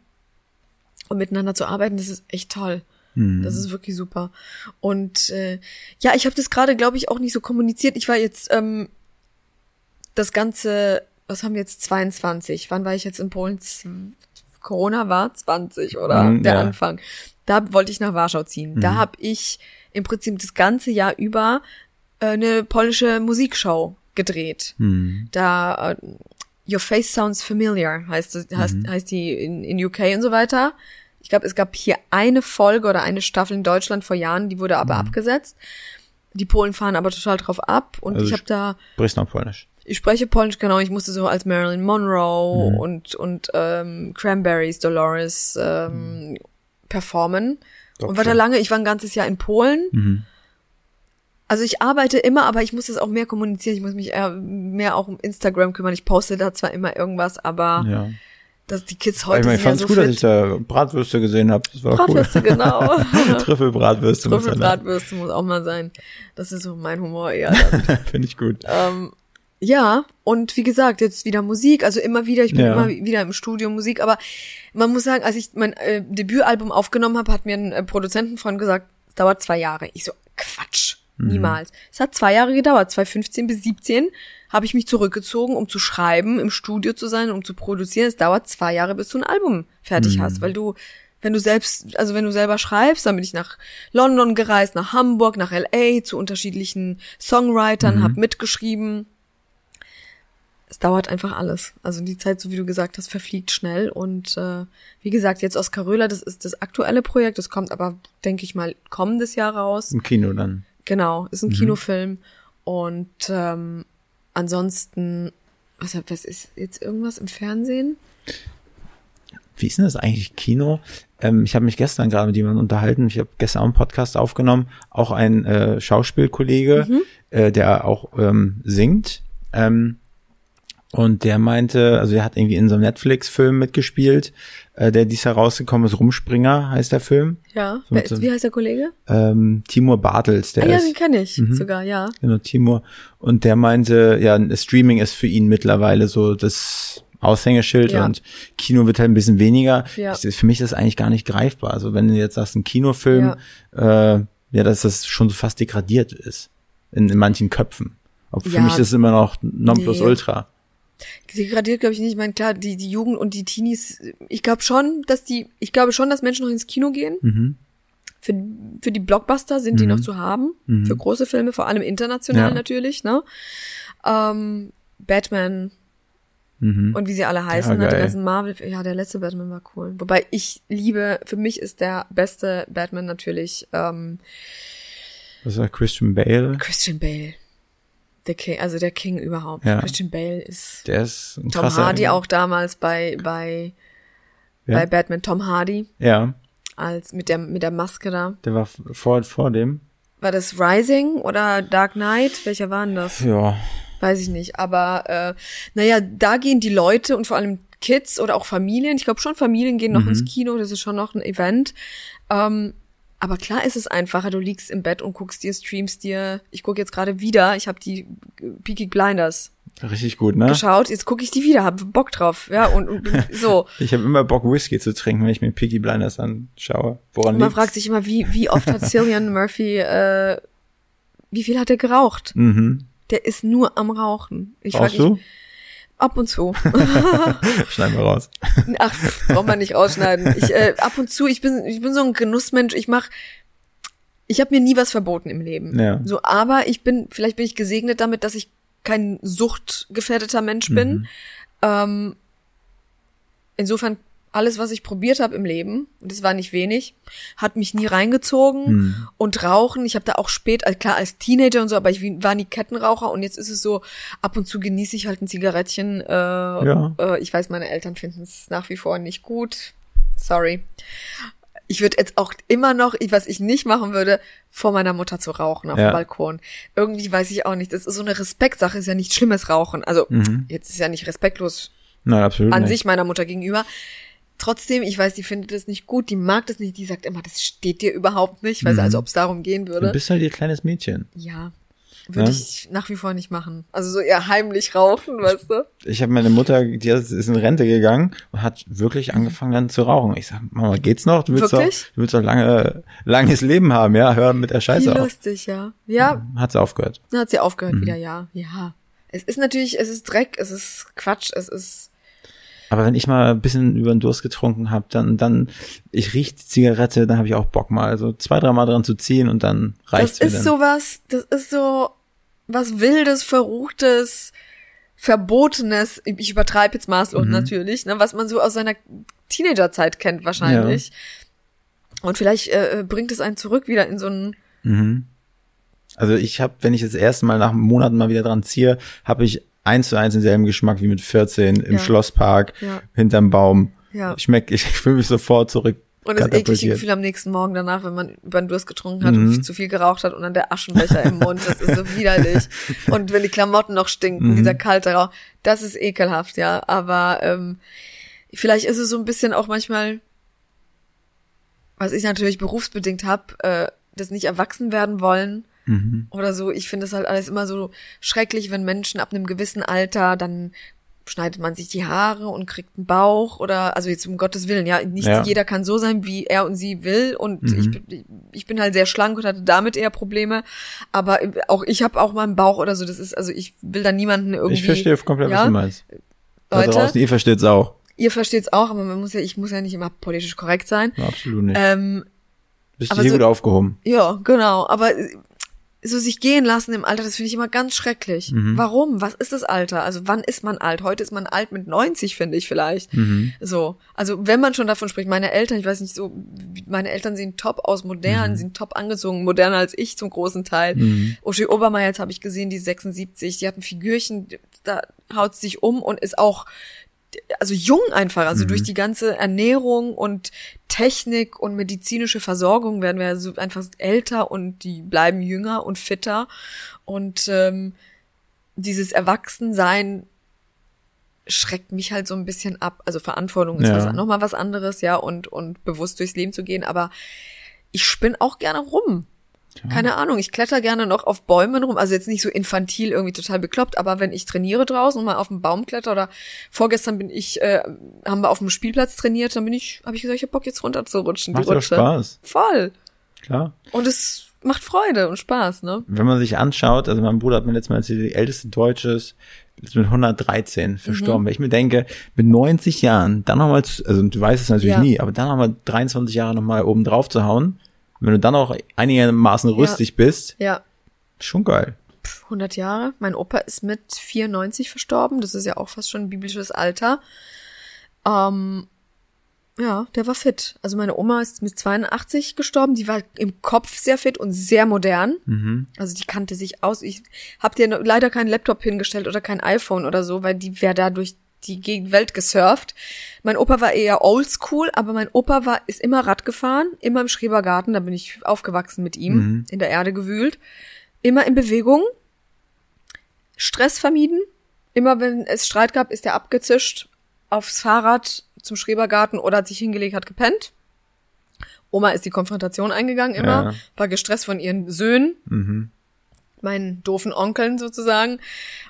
und miteinander zu arbeiten, das ist echt toll. Mhm. Das ist wirklich super. Und äh, ja, ich habe das gerade, glaube ich, auch nicht so kommuniziert. Ich war jetzt ähm, das ganze, was haben wir jetzt 22? Wann war ich jetzt in Polen? Corona war 20 oder mhm, der ja. Anfang. Da wollte ich nach Warschau ziehen. Mhm. Da habe ich im Prinzip das ganze Jahr über äh, eine polnische Musikshow gedreht. Mhm. Da äh, Your Face Sounds Familiar heißt, das, heißt, mhm. heißt die in, in UK und so weiter. Ich glaube, es gab hier eine Folge oder eine Staffel in Deutschland vor Jahren, die wurde aber mhm. abgesetzt. Die Polen fahren aber total drauf ab und also ich habe da. Sprichst noch Polnisch? Ich spreche Polnisch, genau. Ich musste so als Marilyn Monroe mhm. und und ähm, Cranberries, Dolores ähm, mhm. performen. Doch, und war da lange, ich war ein ganzes Jahr in Polen. Also ich arbeite immer, aber ich muss das auch mehr kommunizieren. Ich muss mich eher mehr auch um Instagram kümmern. Ich poste da zwar immer irgendwas, aber ja. dass die Kids heute. Ich, meine, ich fand es ja so gut, fit. dass ich da Bratwürste gesehen habe. Das war Bratwürste, cool. genau. Trüffelbratwürste. Trüffelbratwürste muss auch mal sein. Das ist so mein Humor eher. Finde ich gut. Ähm, ja, und wie gesagt, jetzt wieder Musik, also immer wieder, ich bin ja. immer wieder im Studio Musik, aber man muss sagen, als ich mein äh, Debütalbum aufgenommen habe, hat mir ein äh, Produzentenfreund gesagt, es dauert zwei Jahre. Ich so, Quatsch. Mhm. Niemals. Es hat zwei Jahre gedauert. 2015 bis 17 habe ich mich zurückgezogen, um zu schreiben, im Studio zu sein, um zu produzieren. Es dauert zwei Jahre, bis du ein Album fertig mhm. hast, weil du wenn du selbst, also wenn du selber schreibst, dann bin ich nach London gereist, nach Hamburg, nach LA zu unterschiedlichen Songwritern, mhm. hab mitgeschrieben. Es dauert einfach alles. Also die Zeit, so wie du gesagt hast, verfliegt schnell. Und äh, wie gesagt, jetzt Oskar Röhler, das ist das aktuelle Projekt. Das kommt aber, denke ich mal, kommendes Jahr raus. Im Kino dann. Genau, ist ein mhm. Kinofilm. Und ähm, ansonsten, was, was ist jetzt irgendwas im Fernsehen? Wie ist denn das eigentlich Kino? Ähm, ich habe mich gestern gerade mit jemandem unterhalten. Ich habe gestern auch einen Podcast aufgenommen. Auch ein äh, Schauspielkollege, mhm. äh, der auch ähm, singt. Ähm, und der meinte, also er hat irgendwie in so einem Netflix-Film mitgespielt, äh, der dies herausgekommen ist, Rumspringer heißt der Film. Ja, so ist, wie heißt der Kollege? Ähm, Timur Bartels, der ah, ja, ist. den kenne ich mhm. sogar, ja. Genau, Timur. Und der meinte, ja, Streaming ist für ihn mittlerweile so das Aushängeschild ja. und Kino wird halt ein bisschen weniger. Ja. Ich, für mich ist das eigentlich gar nicht greifbar. Also wenn du jetzt sagst, ein Kinofilm, ja, äh, ja dass das schon so fast degradiert ist in, in manchen Köpfen. Aber für ja, mich ist es immer noch Nonplusultra. Nee. Degradiert glaube ich nicht. Ich meine, klar, die, die Jugend und die Teenies, ich glaube schon, dass die, ich glaube schon, dass Menschen noch ins Kino gehen. Mhm. Für, für die Blockbuster sind mhm. die noch zu haben. Mhm. Für große Filme, vor allem international ja. natürlich, ne? Ähm, Batman mhm. und wie sie alle heißen, ja, ne? die ganzen Marvel, ja, der letzte Batman war cool. Wobei ich liebe, für mich ist der beste Batman natürlich, ähm, Was war Christian Bale? Christian Bale. Der King, also der King überhaupt. Ja. Christian Bale ist Der ist ein Tom. Hardy auch damals bei bei Ja. bei Batman Tom Hardy Ja, als mit der mit der Maske da. der war vor, vor dem. War das Rising oder Dark Knight? Welcher war denn das? Ja, Weiß ich nicht. Aber äh, naja, da gehen die Leute und vor allem Kids oder auch Familien, ich glaube schon Familien gehen noch ins Kino, das ist schon noch ein Event. Ähm, aber klar ist es einfacher, du liegst im Bett und guckst dir, streamst dir. Ich gucke jetzt gerade wieder, ich habe die äh, Peaky Blinders richtig gut, ne? geschaut, jetzt gucke ich die wieder, habe Bock drauf. Ja, und, und so. Ich habe immer Bock, Whisky zu trinken, wenn ich mir Peaky Blinders anschaue. Woran man liegt's? fragt sich immer, wie, wie oft hat Cillian Murphy, äh, wie viel hat er geraucht? Mhm. Der ist nur am Rauchen. Ich frag Brauchst du? Ab und zu. Schneiden wir raus. Ach, braucht man nicht rausschneiden. Ich, äh, ab und zu, ich bin, ich bin so ein Genussmensch. Ich mach, ich habe mir nie was verboten im Leben. Ja. So, aber ich bin, vielleicht bin ich gesegnet damit, dass ich kein suchtgefährdeter Mensch bin. Ähm, insofern alles, was ich probiert habe im Leben, und das war nicht wenig, hat mich nie reingezogen. Und Rauchen, ich habe da auch spät, also klar als Teenager und so, aber ich war nie Kettenraucher und jetzt ist es so, ab und zu genieße ich halt ein Zigarettchen. Äh, Ja. äh, ich weiß, meine Eltern finden es nach wie vor nicht gut. Sorry. Ich würde jetzt auch immer noch, was ich nicht machen würde, vor meiner Mutter zu rauchen auf Ja. dem Balkon. Irgendwie weiß ich auch nicht. Das ist so eine Respektsache, ist ja nicht schlimmes Rauchen. Also jetzt ist ja nicht respektlos Nein, absolut an nicht. sich meiner Mutter gegenüber. Trotzdem, ich weiß, die findet das nicht gut, die mag das nicht, die sagt immer, das steht dir überhaupt nicht, weil als ob es darum gehen Du würde. bist halt ihr kleines Mädchen. Ja, würde Ja. ich nach wie vor nicht machen. Also so eher heimlich rauchen, weißt du? Ich habe meine Mutter, die ist in Rente gegangen und hat wirklich angefangen dann zu rauchen. Ich sag, Mama, geht's noch? Du willst doch, Wirklich? du willst doch lange, langes Leben haben, ja? Hör mit der Wie Scheiße auf. lustig, ja. Ja, Hat sie aufgehört. hat sie aufgehört Mhm. wieder, ja. Ja. Es ist natürlich, es ist Dreck, es ist Quatsch, es ist Aber wenn ich mal ein bisschen über den Durst getrunken habe, dann, dann, ich riech die Zigarette, dann habe ich auch Bock mal, also zwei, dreimal dran zu ziehen und dann Das reicht's mir ist sowas, das ist so was Wildes, Verruchtes, Verbotenes. Ich übertreibe jetzt maßlos Mhm. natürlich, ne, was man so aus seiner Teenagerzeit kennt wahrscheinlich. Und vielleicht äh, bringt es einen zurück wieder in so einen. Mhm. Also ich habe, wenn ich das erste Mal nach Monaten mal wieder dran ziehe, habe ich eins zu eins denselben Geschmack wie mit 14 im Ja. Schlosspark, Ja. hinterm Baum. Ja. Schmeckt, ich fühle mich sofort zurück. Und das eklige. Gefühl am nächsten Morgen danach, wenn man über den Durst getrunken hat Mhm. und zu viel geraucht hat und dann der Aschenbecher im Mund, das ist so widerlich. Und wenn die Klamotten noch stinken, Mhm. dieser kalte Rauch, das ist ekelhaft, ja. Aber ähm, vielleicht ist es so ein bisschen auch manchmal, was ich natürlich berufsbedingt habe, äh, das nicht erwachsen werden wollen Mhm. oder so. Ich finde es halt alles immer so schrecklich, wenn Menschen ab einem gewissen Alter dann schneidet man sich die Haare und kriegt einen Bauch oder also jetzt um Gottes Willen, ja, nicht Ja. jeder kann so sein, wie er und sie will und Mhm. ich, bin- ich bin halt sehr schlank und hatte damit eher Probleme, aber auch ich habe auch mal einen Bauch oder so, das ist also ich will da niemanden irgendwie Ich verstehe komplett, was ja, du meinst. Leute, draußen, ihr versteht's auch. ihr versteht's auch, aber man muss ja ich muss ja nicht immer politisch korrekt sein. Absolut nicht. Ähm, Bist du hier so- gut aufgehoben. Ja, genau. Aber so sich gehen lassen im Alter, das finde ich immer ganz schrecklich. Mhm. Warum? Was ist das Alter? Also wann ist man alt? Heute ist man alt mit 90, finde ich vielleicht. Mhm. So. Also wenn man schon davon spricht, meine Eltern, ich weiß nicht so, meine Eltern sehen top aus, Mhm. modern, sind top angezogen, moderner als ich zum großen Teil. Mhm. Uschi Obermeier, jetzt habe ich gesehen, die ist 76, die hat ein Figürchen, da haut sich um und ist auch also jung einfach, also durch die ganze Ernährung und Technik und medizinische Versorgung werden wir so einfach älter und die bleiben jünger und fitter und ähm, dieses Erwachsensein schreckt mich halt so ein bisschen ab. Also Verantwortung ist Ja. was, noch mal was anderes, ja, und und bewusst durchs Leben zu gehen, aber ich spinn auch gerne rum. Keine Ahnung, ich kletter gerne noch auf Bäumen rum, also jetzt nicht so infantil irgendwie total bekloppt, aber wenn ich trainiere draußen und mal auf dem Baum kletter oder vorgestern bin ich, äh, haben wir auf dem Spielplatz trainiert, dann bin ich, habe ich gesagt, ich hab Bock jetzt runterzurutschen, Macht die doch. Spaß. Voll. Klar. Und es macht Freude und Spaß, ne? Wenn man sich anschaut, also mein Bruder hat mir letztes Mal erzählt, die älteste Deutsche ist mit 113 Mhm. verstorben. Wenn ich mir denke, mit 90 Jahren, dann nochmal, also du weißt es natürlich Ja. nie, aber dann nochmal 23 Jahre nochmal oben drauf zu hauen, wenn du dann auch einigermaßen rüstig bist, Ja. schon geil. 100 Jahre. Mein Opa ist mit 94 verstorben. Das ist ja auch fast schon ein biblisches Alter. Ähm, Ja, der war fit. Also meine Oma ist mit 82 gestorben. Die war im Kopf sehr fit und sehr modern. Mhm. Also die kannte sich aus. Ich habe dir leider keinen Laptop hingestellt oder kein iPhone oder so, weil die wäre da durch die Gegend Welt gesurft. Mein Opa war eher oldschool, aber mein Opa war ist immer Rad gefahren, immer im Schrebergarten. Da bin ich aufgewachsen mit ihm, Mhm. in der Erde gewühlt, immer in Bewegung, Stress vermieden. Immer wenn es Streit gab, ist er abgezischt aufs Fahrrad zum Schrebergarten oder hat sich hingelegt, hat gepennt. Oma ist die Konfrontation eingegangen immer, Ja. war gestresst von ihren Söhnen, Mhm. meinen doofen Onkeln sozusagen.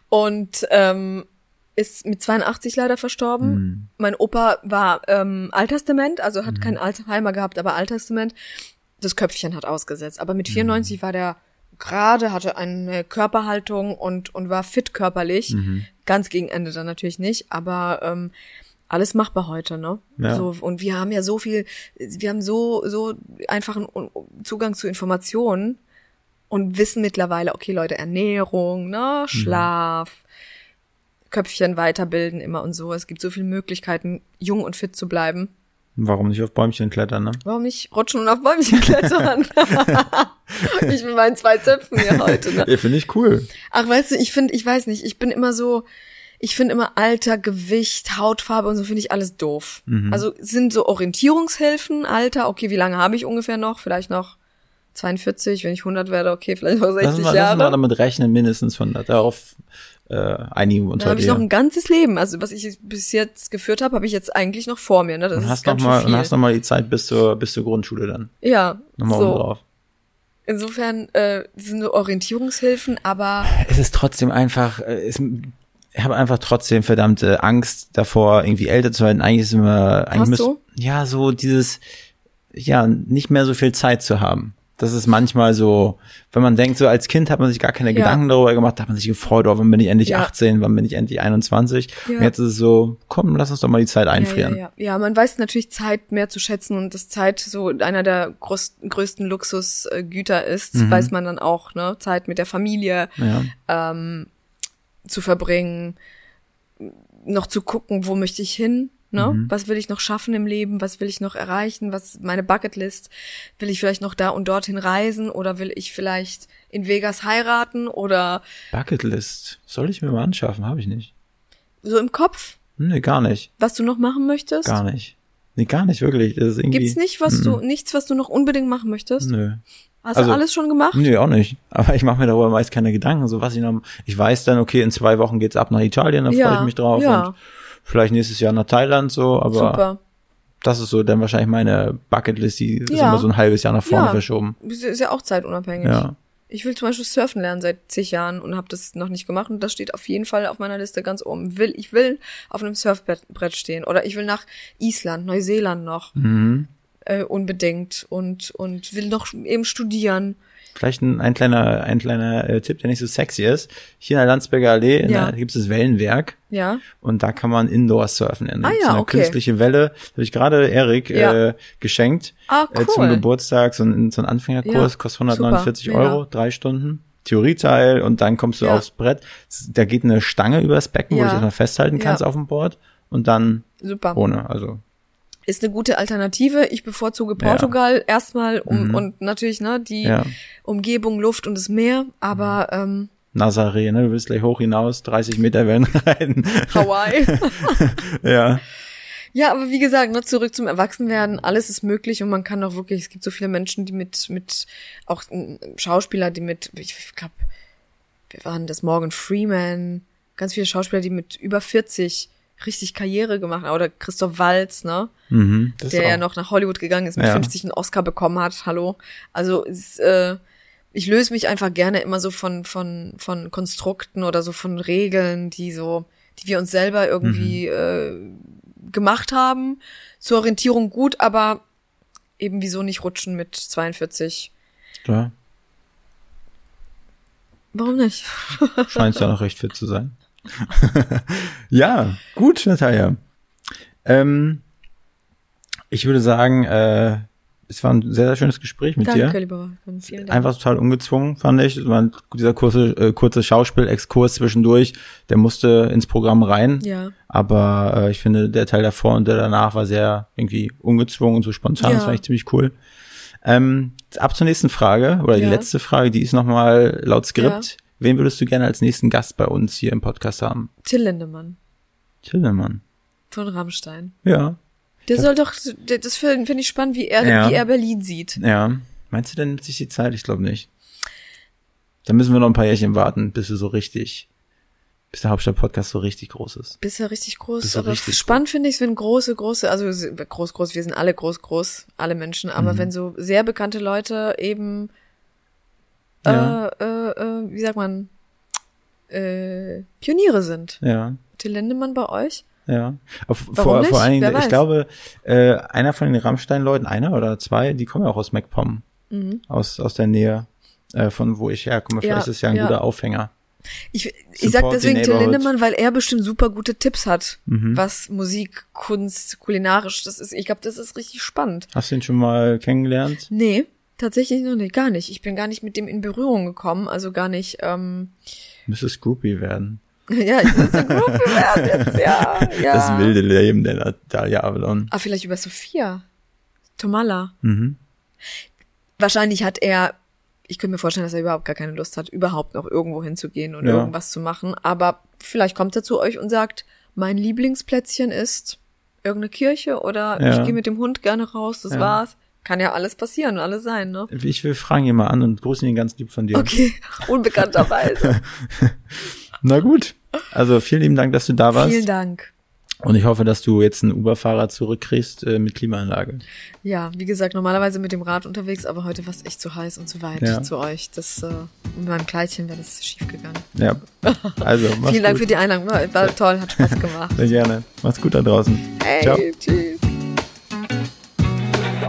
Und ähm, ist mit 82 leider verstorben. Mhm. Mein Opa war ähm, Alterstament, also hat kein Alzheimer gehabt, aber Alterstament. Das Köpfchen hat ausgesetzt. Aber mit 94 war der gerade, hatte eine Körperhaltung und, und war fit körperlich. Ganz gegen Ende dann natürlich nicht, aber ähm, alles machbar heute, ne? Ja. So, und wir haben ja so viel, wir haben so, so einfachen Zugang zu Informationen und wissen mittlerweile, okay, Leute, Ernährung, ne, Schlaf, Köpfchen weiterbilden immer und so. Es gibt so viele Möglichkeiten, jung und fit zu bleiben. Warum nicht auf Bäumchen klettern, ne? Warum nicht rutschen und auf Bäumchen klettern? ich mit meinen zwei Zöpfen hier heute, ne? Ja, finde ich cool. Ach, weißt du, ich finde, ich weiß nicht, ich bin immer so, ich finde immer Alter, Gewicht, Hautfarbe und so finde ich alles doof. Mhm. Also sind so Orientierungshilfen, Alter, okay, wie lange habe ich ungefähr noch? Vielleicht noch 42, wenn ich 100 werde, okay, vielleicht noch Lass 60 uns mal, lass Jahre. uns mal damit rechnen, mindestens 100. Darauf äh, einigen uns Dann habe ich noch ein ganzes Leben. Also was ich bis jetzt geführt habe, habe ich jetzt eigentlich noch vor mir. Ne? Das Und ist hast noch ganz mal, schön und viel. hast noch mal die Zeit bis zur, bis zur Grundschule dann. ja, Nochmal so. drauf. Insofern äh, sind so Orientierungshilfen, aber Es ist trotzdem einfach, äh, es, ich habe einfach trotzdem verdammte Angst davor, irgendwie älter zu werden. Eigentlich ist immer, eigentlich du? ja, so dieses, ja, nicht mehr so viel Zeit zu haben. Das ist manchmal so, wenn man denkt, so als Kind hat man sich gar keine Ja. Gedanken darüber gemacht, da hat man sich gefreut, oh, wann bin ich endlich Ja. 18, wann bin ich endlich 21. Ja. Und jetzt ist es so, komm, lass uns doch mal die Zeit einfrieren. Ja, ja, man weiß natürlich Zeit mehr zu schätzen und dass Zeit so einer der groß, größten Luxusgüter ist, Mhm. weiß man dann auch, ne? Zeit mit der Familie Ja. zu verbringen, noch zu gucken, wo möchte ich hin, ne? Mhm. Was will ich noch schaffen im Leben? Was will ich noch erreichen? Was meine Bucketlist? Will ich vielleicht noch da und dorthin reisen oder will ich vielleicht in Vegas heiraten oder Bucketlist. Soll ich mir mal anschaffen? Habe ich nicht. so im Kopf, Nee, gar nicht. was du noch machen möchtest? Gar nicht. Nee, gar nicht, wirklich. Das ist irgendwie, Gibt's nicht, was du, nichts, was du noch unbedingt machen möchtest? Nö. Hast Also- du alles schon gemacht? Nee, auch nicht. Aber ich mache mir darüber meist keine Gedanken. So was ich noch. Ich weiß dann, okay, in zwei Wochen geht's ab nach Italien, da freue ich mich drauf. Ja, Und vielleicht nächstes Jahr nach Thailand so, aber super. das ist so dann wahrscheinlich meine Bucketlist, die ist Ja. immer so ein halbes Jahr nach vorne Ja. verschoben. Ist ist ja auch zeitunabhängig. Ja. Ich will zum Beispiel surfen lernen seit zig Jahren und habe das noch nicht gemacht und das steht auf jeden Fall auf meiner Liste ganz oben. Will, ich will auf einem Surfbrett stehen oder ich will nach Island, Neuseeland noch Mhm. äh, unbedingt und und will noch eben studieren. Vielleicht ein, ein kleiner, ein kleiner äh, Tipp, der nicht so sexy ist. Hier in der Landsberger Allee Ja. der, gibt es das Wellenwerk. Ja, Und da kann man Indoor surfen. In Ah ja, so eine okay. künstliche Welle. Habe ich gerade Erik Ja. äh, geschenkt. Ah, Äh, zum cool. Geburtstag. So ein, so ein Anfängerkurs, Ja, kostet 149 super, Euro, drei Stunden. Theorieteil und dann kommst du aufs Brett. Da geht eine Stange übers Becken, wo du dich erstmal festhalten kannst auf dem Board. Und dann super. ohne. Also Ist eine gute Alternative. Ich bevorzuge Portugal erstmal um, und natürlich ne die Mhm. Ja. Umgebung, Luft und das Meer, aber ähm, Nazaré, ne? Du willst gleich hoch hinaus, 30 Meter Wellen reiten. Hawaii. ja. Ja, aber wie gesagt, ne, zurück zum Erwachsenwerden, alles ist möglich und man kann auch wirklich, es gibt so viele Menschen, die mit, mit, auch Schauspieler, die mit, ich glaube, wir waren das Morgan Freeman, ganz viele Schauspieler, die mit über 40 richtig Karriere gemacht haben, oder Christoph Waltz, ne, Mhm. Das der ist ja noch nach Hollywood gegangen ist, mit Ja. 50 einen Oscar bekommen hat, hallo. Also, es, äh, ich löse mich einfach gerne immer so von, von, von Konstrukten oder so von Regeln, die so, die wir uns selber irgendwie äh, gemacht haben. Zur Orientierung gut, aber eben wieso nicht rutschen mit 42? Ja. Warum nicht? Scheinst ja noch recht fit zu sein. ja, gut, Natalia. Ähm, ich würde sagen, äh, es war ein sehr, sehr schönes Gespräch mit Danke, dir. lieber Wolfgang. Vielen Dank. Einfach total ungezwungen, fand ich. Es war ein- dieser kurze, äh, kurze Schauspiel-Exkurs zwischendurch, der musste ins Programm rein. Ja. Aber äh, ich finde, der Teil davor und der danach war sehr irgendwie ungezwungen und so spontan. Ja. Das fand ich ziemlich cool. Ähm, ab zur nächsten Frage, oder die Ja. letzte Frage, die ist nochmal laut Skript. Wen würdest du gerne als nächsten Gast bei uns hier im Podcast haben? Till Lindemann Tillermann. von Rammstein. Ja. Der soll doch, der- das finde find ich spannend, wie er, Ja. wie er Berlin sieht. Ja. Meinst du denn nimmt sich die Zeit? Ich glaube nicht. Da müssen wir noch ein paar Jährchen warten, bis wir so richtig, bis der Hauptstadt-Podcast so richtig groß ist. Bis er richtig groß ist. er Aber richtig spannend finde ich es, wenn große, große, also groß, groß, wir sind alle groß, groß, alle Menschen, Mhm. aber wenn so sehr bekannte Leute eben, Ja. äh, äh, äh, wie sagt man, äh, Pioniere sind. Ja. Till Lindemann bei euch? Ja. Vor, vor allen Dingen, ich glaube, äh, einer von den Rammstein-Leuten, einer oder zwei, die kommen ja auch aus MacPom. Mhm. Aus, aus der Nähe, äh, von wo ich herkomme. Vielleicht Ja, ist es ja ein ja. guter Aufhänger. Ich, ich sag deswegen Till. Lindemann, weil er bestimmt super gute Tipps hat, Mhm. was Musik, Kunst, kulinarisch, das ist, ich glaube, das ist richtig spannend. Hast du ihn schon mal kennengelernt? Nee, tatsächlich noch nicht, gar nicht. Ich bin gar nicht mit dem in Berührung gekommen, also gar nicht, ähm, Müsste Groupie werden. ja, ich muss eine Gruppe werden jetzt, ja, ja. Das wilde Leben der Natalia Avalon. Ah, vielleicht über Sophia. Tomala. Mhm. Wahrscheinlich hat er, ich könnte mir vorstellen, dass er überhaupt gar keine Lust hat, überhaupt noch irgendwo hinzugehen und Ja. irgendwas zu machen. Aber vielleicht kommt er zu euch und sagt, mein Lieblingsplätzchen ist irgendeine Kirche oder Ja. ich gehe mit dem Hund gerne raus, das Ja. war's. Kann ja alles passieren, alles sein, ne? Ich will fragen ihn mal an und grüßen ihn ganz lieb von dir. Okay, unbekannterweise. Na gut. Also vielen lieben Dank, dass du da warst. Vielen Dank. Und ich hoffe, dass du jetzt einen Uber-Fahrer zurückkriegst äh, mit Klimaanlage. Ja, wie gesagt, normalerweise mit dem Rad unterwegs, aber heute war es echt zu heiß und zu weit Ja. zu euch. Das, äh, mit meinem Kleidchen wäre das schief gegangen. Ja. Also, mach's Vielen Dank gut. für die Einladung. War, war toll, hat Spaß gemacht. Sehr gerne. Mach's gut da draußen. Hey, Ciao. tschüss.